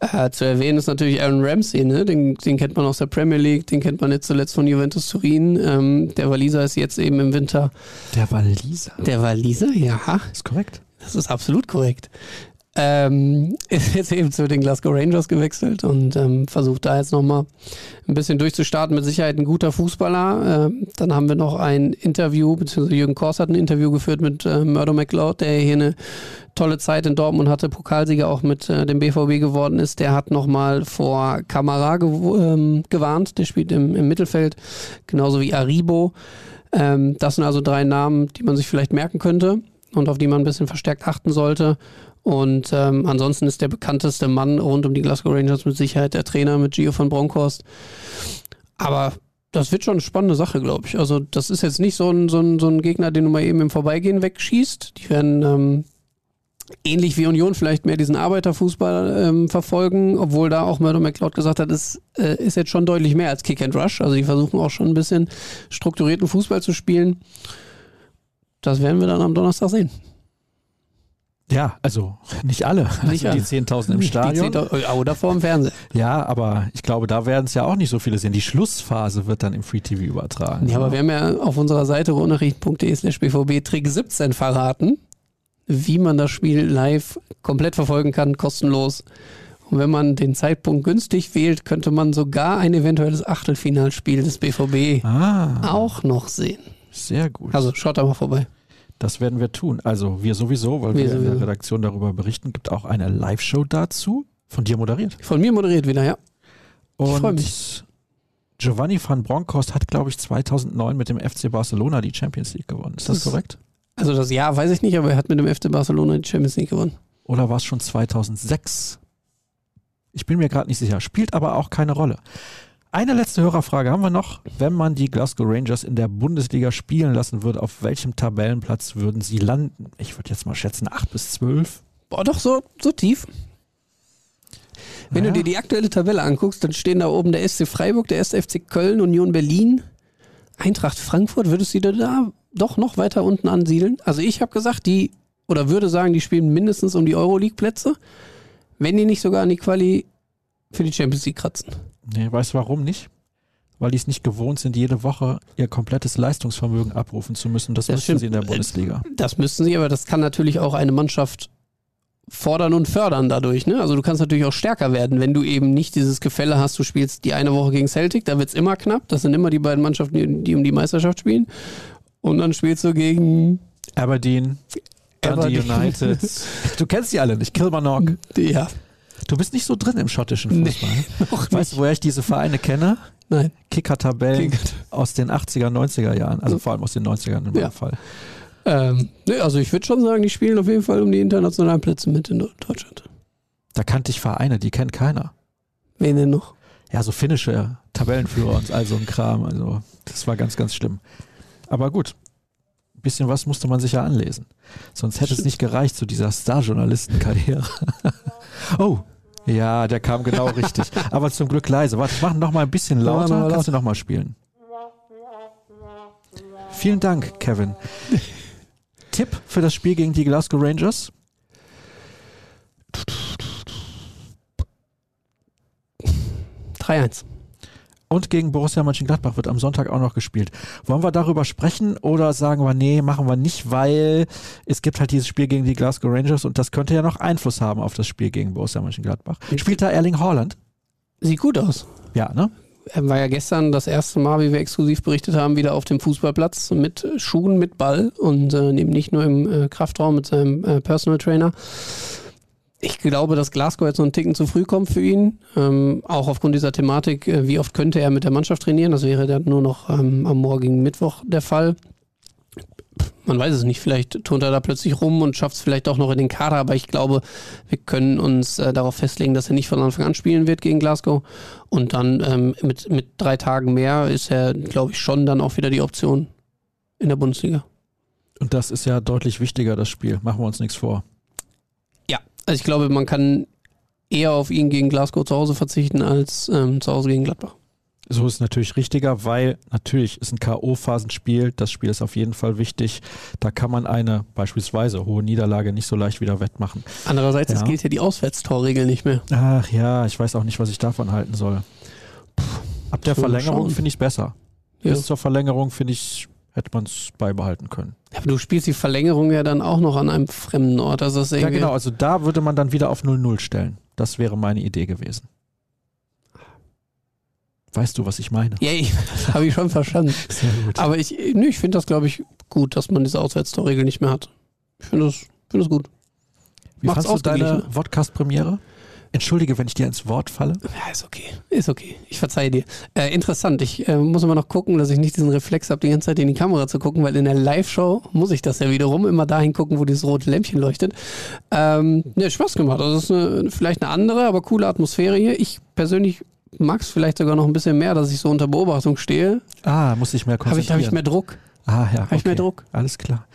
Äh, zu erwähnen ist natürlich Aaron Ramsey, ne? den, den kennt man aus der Premier League, den kennt man jetzt zuletzt von Juventus Turin. Ähm, der Waliser ist jetzt eben im Winter. Der Waliser? Der Waliser, ja. Ist korrekt. Das ist absolut korrekt. Ähm, ist jetzt eben zu den Glasgow Rangers gewechselt und ähm, versucht da jetzt nochmal ein bisschen durchzustarten. Mit Sicherheit ein guter Fußballer. Ähm, dann haben wir noch ein Interview, beziehungsweise Jürgen Kors hat ein Interview geführt mit äh, Murdo McLeod, der hier eine tolle Zeit in Dortmund hatte, Pokalsieger auch mit äh, dem BVB geworden ist. Der hat nochmal vor Kamara gew ähm, gewarnt, der spielt im, im Mittelfeld, genauso wie Aribo. Ähm, das sind also drei Namen, die man sich vielleicht merken könnte und auf die man ein bisschen verstärkt achten sollte. Und ähm, ansonsten ist der bekannteste Mann rund um die Glasgow Rangers mit Sicherheit der Trainer mit Gio von Bronckhorst. Aber das wird schon eine spannende Sache, glaube ich. Also, das ist jetzt nicht so ein, so, ein, so ein Gegner, den du mal eben im Vorbeigehen wegschießt. Die werden ähm, ähnlich wie Union vielleicht mehr diesen Arbeiterfußball ähm, verfolgen, obwohl da auch Murdo McLeod gesagt hat, es äh, ist jetzt schon deutlich mehr als Kick and Rush. Also, die versuchen auch schon ein bisschen strukturierten Fußball zu spielen. Das werden wir dann am Donnerstag sehen. Ja, also nicht alle. Nicht also die 10.000 im Stadion. Die 10 oder vor dem Fernseher. Ja, aber ich glaube, da werden es ja auch nicht so viele sehen. Die Schlussphase wird dann im Free TV übertragen. Ja, aber wir haben ja auf unserer Seite ruhrnachrichten.de slash bvb Trick 17 verraten, wie man das Spiel live komplett verfolgen kann, kostenlos. Und wenn man den Zeitpunkt günstig wählt, könnte man sogar ein eventuelles Achtelfinalspiel des BVB ah, auch noch sehen. Sehr gut. Also schaut da mal vorbei. Das werden wir tun. Also wir sowieso, weil wir, Wir in der. Redaktion darüber berichten. Gibt auch eine Live-Show dazu, von dir moderiert. Von mir moderiert wieder, ja. Und freu mich. Giovanni van Bronckhorst hat, glaube ich, 2009 mit dem FC Barcelona die Champions League gewonnen. Ist das, Das korrekt? Also das Jahr weiß ich nicht, aber er hat mit dem FC Barcelona die Champions League gewonnen. Oder war es schon 2006? Ich bin mir gerade nicht sicher. Spielt aber auch keine Rolle. Eine letzte Hörerfrage haben wir noch. Wenn man die Glasgow Rangers in der Bundesliga spielen lassen würde, auf welchem Tabellenplatz würden sie landen? Ich würde jetzt mal schätzen 8 bis 12. Boah, doch so, so tief. Wenn Naja. du dir die aktuelle Tabelle anguckst, dann stehen da oben der SC Freiburg, der 1. FC Köln, Union Berlin, Eintracht Frankfurt. Würdest du dir da doch noch weiter unten ansiedeln? Also ich habe gesagt, die, oder würde sagen, die spielen mindestens um die Euroleague-Plätze, wenn die nicht sogar an die Quali für die Champions League kratzen. Nee, weißt du warum nicht? Weil die es nicht gewohnt sind, jede Woche ihr komplettes Leistungsvermögen abrufen zu müssen. Das, Das müssen stimmt. sie in der Bundesliga. Das müssten sie, aber das kann natürlich auch eine Mannschaft fordern und fördern dadurch. Ne? Also du kannst natürlich auch stärker werden, wenn du eben nicht dieses Gefälle hast, du spielst die eine Woche gegen Celtic, da wird es immer knapp. Das sind immer die beiden Mannschaften, die, die um die Meisterschaft spielen. Und dann spielst du gegen Aberdeen, Aberdeen. United. Du kennst die alle nicht. Kilmarnock. ja, Du bist nicht so drin im schottischen Fußball. noch Weißt du, woher ich diese Vereine kenne? Nein. Kicker-Tabellen Kicker- aus den 80er, 90er Jahren. Also vor allem aus den 90ern in meinem Ja. Fall. Ähm, also ich würde schon sagen, die spielen auf jeden Fall um die internationalen Plätze mit in Deutschland. Da kannte ich Vereine, die kennt keiner. Wen denn noch? Ja, so finnische Tabellenführer und all so ein Kram. Also das war ganz, ganz schlimm. Aber gut, bisschen was musste man sich ja anlesen. Sonst hätte es nicht gereicht zu dieser Star-Journalistenkarriere. oh, Ja, der kam genau richtig. Aber zum Glück leise. Warte, ich mache noch mal ein bisschen lauter. mal Kannst du noch mal spielen? Vielen Dank, Kevin. Tipp für das Spiel gegen die Glasgow Rangers? 3-1. Und gegen Borussia Mönchengladbach wird am Sonntag auch noch gespielt. Wollen wir darüber sprechen oder sagen wir, nee, machen wir nicht, weil es gibt halt dieses Spiel gegen die Glasgow Rangers und das könnte ja noch Einfluss haben auf das Spiel gegen Borussia Mönchengladbach. Spielt da Erling Haaland? Sieht gut aus. Ja, ne? Er war ja gestern das erste Mal, wie wir exklusiv berichtet haben, wieder auf dem Fußballplatz mit Schuhen, mit Ball und äh, eben nicht nur im äh, Kraftraum mit seinem äh, Personal Trainer. Ich glaube, dass Glasgow jetzt noch einen Ticken zu früh kommt für ihn. Ähm, auch aufgrund dieser Thematik, äh, wie oft könnte er mit der Mannschaft trainieren? Das wäre dann nur noch ähm, am morgigen Mittwoch der Fall. Man weiß es nicht, vielleicht turnt er da plötzlich rum und schafft es vielleicht auch noch in den Kader, aber ich glaube, wir können uns äh, darauf festlegen, dass er nicht von Anfang an spielen wird gegen Glasgow. Und dann ähm, mit, mit drei Tagen mehr ist er, glaube ich, schon dann auch wieder die Option in der Bundesliga. Und das ist ja deutlich wichtiger, das Spiel. Machen wir uns nichts vor. Also ich glaube, man kann eher auf ihn gegen Glasgow zu Hause verzichten als ähm, zu Hause gegen Gladbach. So ist es natürlich richtiger, weil natürlich ist ein K.O.-Phasenspiel. Das Spiel ist auf jeden Fall wichtig. Da kann man eine beispielsweise hohe Niederlage nicht so leicht wieder wettmachen. Andererseits, Ja. es gilt ja die Auswärtstorregel nicht mehr. Ach ja, ich weiß auch nicht, was ich davon halten soll. Ab der Verlängerung finde ich es besser. Ja. Bis zur Verlängerung finde ich, hätte man es beibehalten können. Aber du spielst die Verlängerung ja dann auch noch an einem fremden Ort. Also das Ja, genau. Also da würde man dann wieder auf 0-0 stellen. Das wäre meine Idee gewesen. Weißt du, was ich meine? Ja, ich, habe ich schon verstanden. Sehr gut. Aber ich, ich finde das, glaube ich, gut, dass man diese Auswärtstorregel nicht mehr hat. Ich finde das, finde das gut. Wie macht's fandst du deine. Podcast-Premiere? Entschuldige, wenn ich dir ins Wort falle. Ja, ist okay. Ist okay. Ich verzeihe dir. Äh, interessant. Ich äh, muss immer noch gucken, dass ich nicht diesen Reflex habe, die ganze Zeit in die Kamera zu gucken, weil in der Live-Show muss ich das ja wiederum immer dahin gucken, wo dieses rote Lämpchen leuchtet. Ähm, ne, Spaß gemacht. Also, es ist eine, vielleicht eine andere, aber coole Atmosphäre hier. Ich persönlich mag es vielleicht sogar noch ein bisschen mehr, dass ich so unter Beobachtung stehe. Ah, muss ich mehr Habe konzentrieren. ich, hab ich mehr Druck? ah, ja. Habe ich mehr Druck? Alles klar.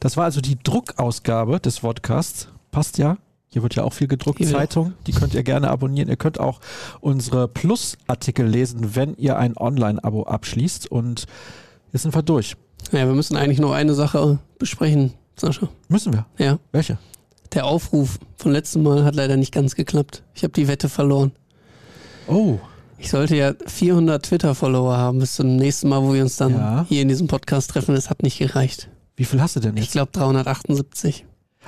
Das war also die Druckausgabe des Podcasts. Passt ja. Hier wird ja auch viel gedruckt. Zeitung, die könnt ihr gerne abonnieren. Ihr könnt auch unsere Plus-Artikel lesen, wenn ihr ein Online-Abo abschließt. Und jetzt sind wir durch. Ja, wir müssen eigentlich noch eine Sache besprechen, Sascha. Müssen wir. Ja. Welche? Der Aufruf von letztem Mal hat leider nicht ganz geklappt. Ich habe die Wette verloren. Oh, Ich sollte ja 400 Twitter-Follower haben bis zum nächsten Mal, wo wir uns dann Ja. hier in diesem Podcast treffen. Das hat nicht gereicht. wie viel hast du denn Ich jetzt? glaube 378.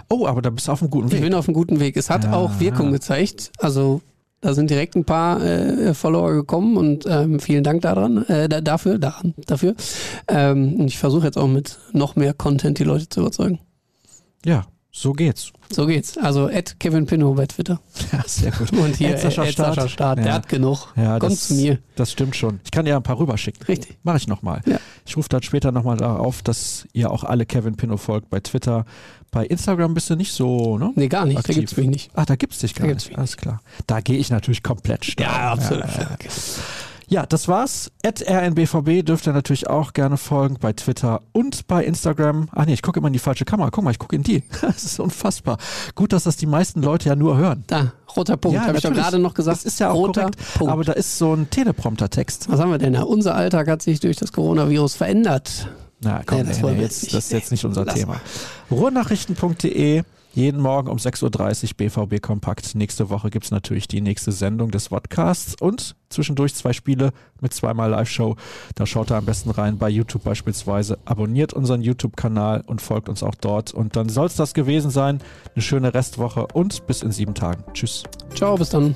Oh, aber da bist du auf einem guten Ich Weg. bin auf einem guten Weg. Es hat Ja. auch Wirkung gezeigt. Also da sind direkt ein paar äh, Follower gekommen und ähm, vielen Dank daran, äh, da, dafür, daran, dafür. Ähm, und ich versuche jetzt auch mit noch mehr Content die Leute zu überzeugen. Ja, so geht's. So geht's. Also at Kevin Pinno bei Twitter. Ja, sehr gut. Und hier Sascha Ed Sascha Staat. Staat. Ja. Der hat genug. Ja, Kommt das, zu mir. das stimmt schon. Ich kann dir ein paar rüberschicken. Richtig. Mache ich nochmal. Ja. Ich rufe dann später nochmal darauf, dass ihr auch alle Kevin Pinno folgt bei Twitter. Bei Instagram bist du nicht so, ne? Nee, gar nicht. Aktiv. Da gibt's mich nicht. Ach, da gibt's dich gar Da gibt's nicht. Alles klar. Da gehe ich natürlich komplett steil. Ja, absolut. Ja, ja, das war's. At rnbvb dürft ihr natürlich auch gerne folgen bei Twitter und bei Instagram. Ach nee, ich gucke immer in die falsche Kamera. Guck mal, ich gucke in die. Das ist unfassbar. Gut, dass das die meisten Leute ja nur hören. Da, roter Punkt. Ja, Habe ich doch gerade noch gesagt. Das ist ja auch roter korrekt. Punkt. Aber da ist so ein Teleprompter-Text. Was haben wir denn da? Unser Alltag hat sich durch das Coronavirus verändert. Na komm, Nee, das nee, nee, jetzt, das ist jetzt nicht unser Lass Thema. Ruhrnachrichten.de, jeden Morgen um 6.30 Uhr BVB Kompakt. Nächste Woche gibt es natürlich die nächste Sendung des Podcasts und zwischendurch zwei Spiele mit zweimal Live-Show. Da schaut ihr am besten rein bei YouTube beispielsweise. Abonniert unseren YouTube-Kanal und folgt uns auch dort. Und dann soll es das gewesen sein. Eine schöne Restwoche und bis in sieben Tagen. Tschüss. Ciao, bis dann.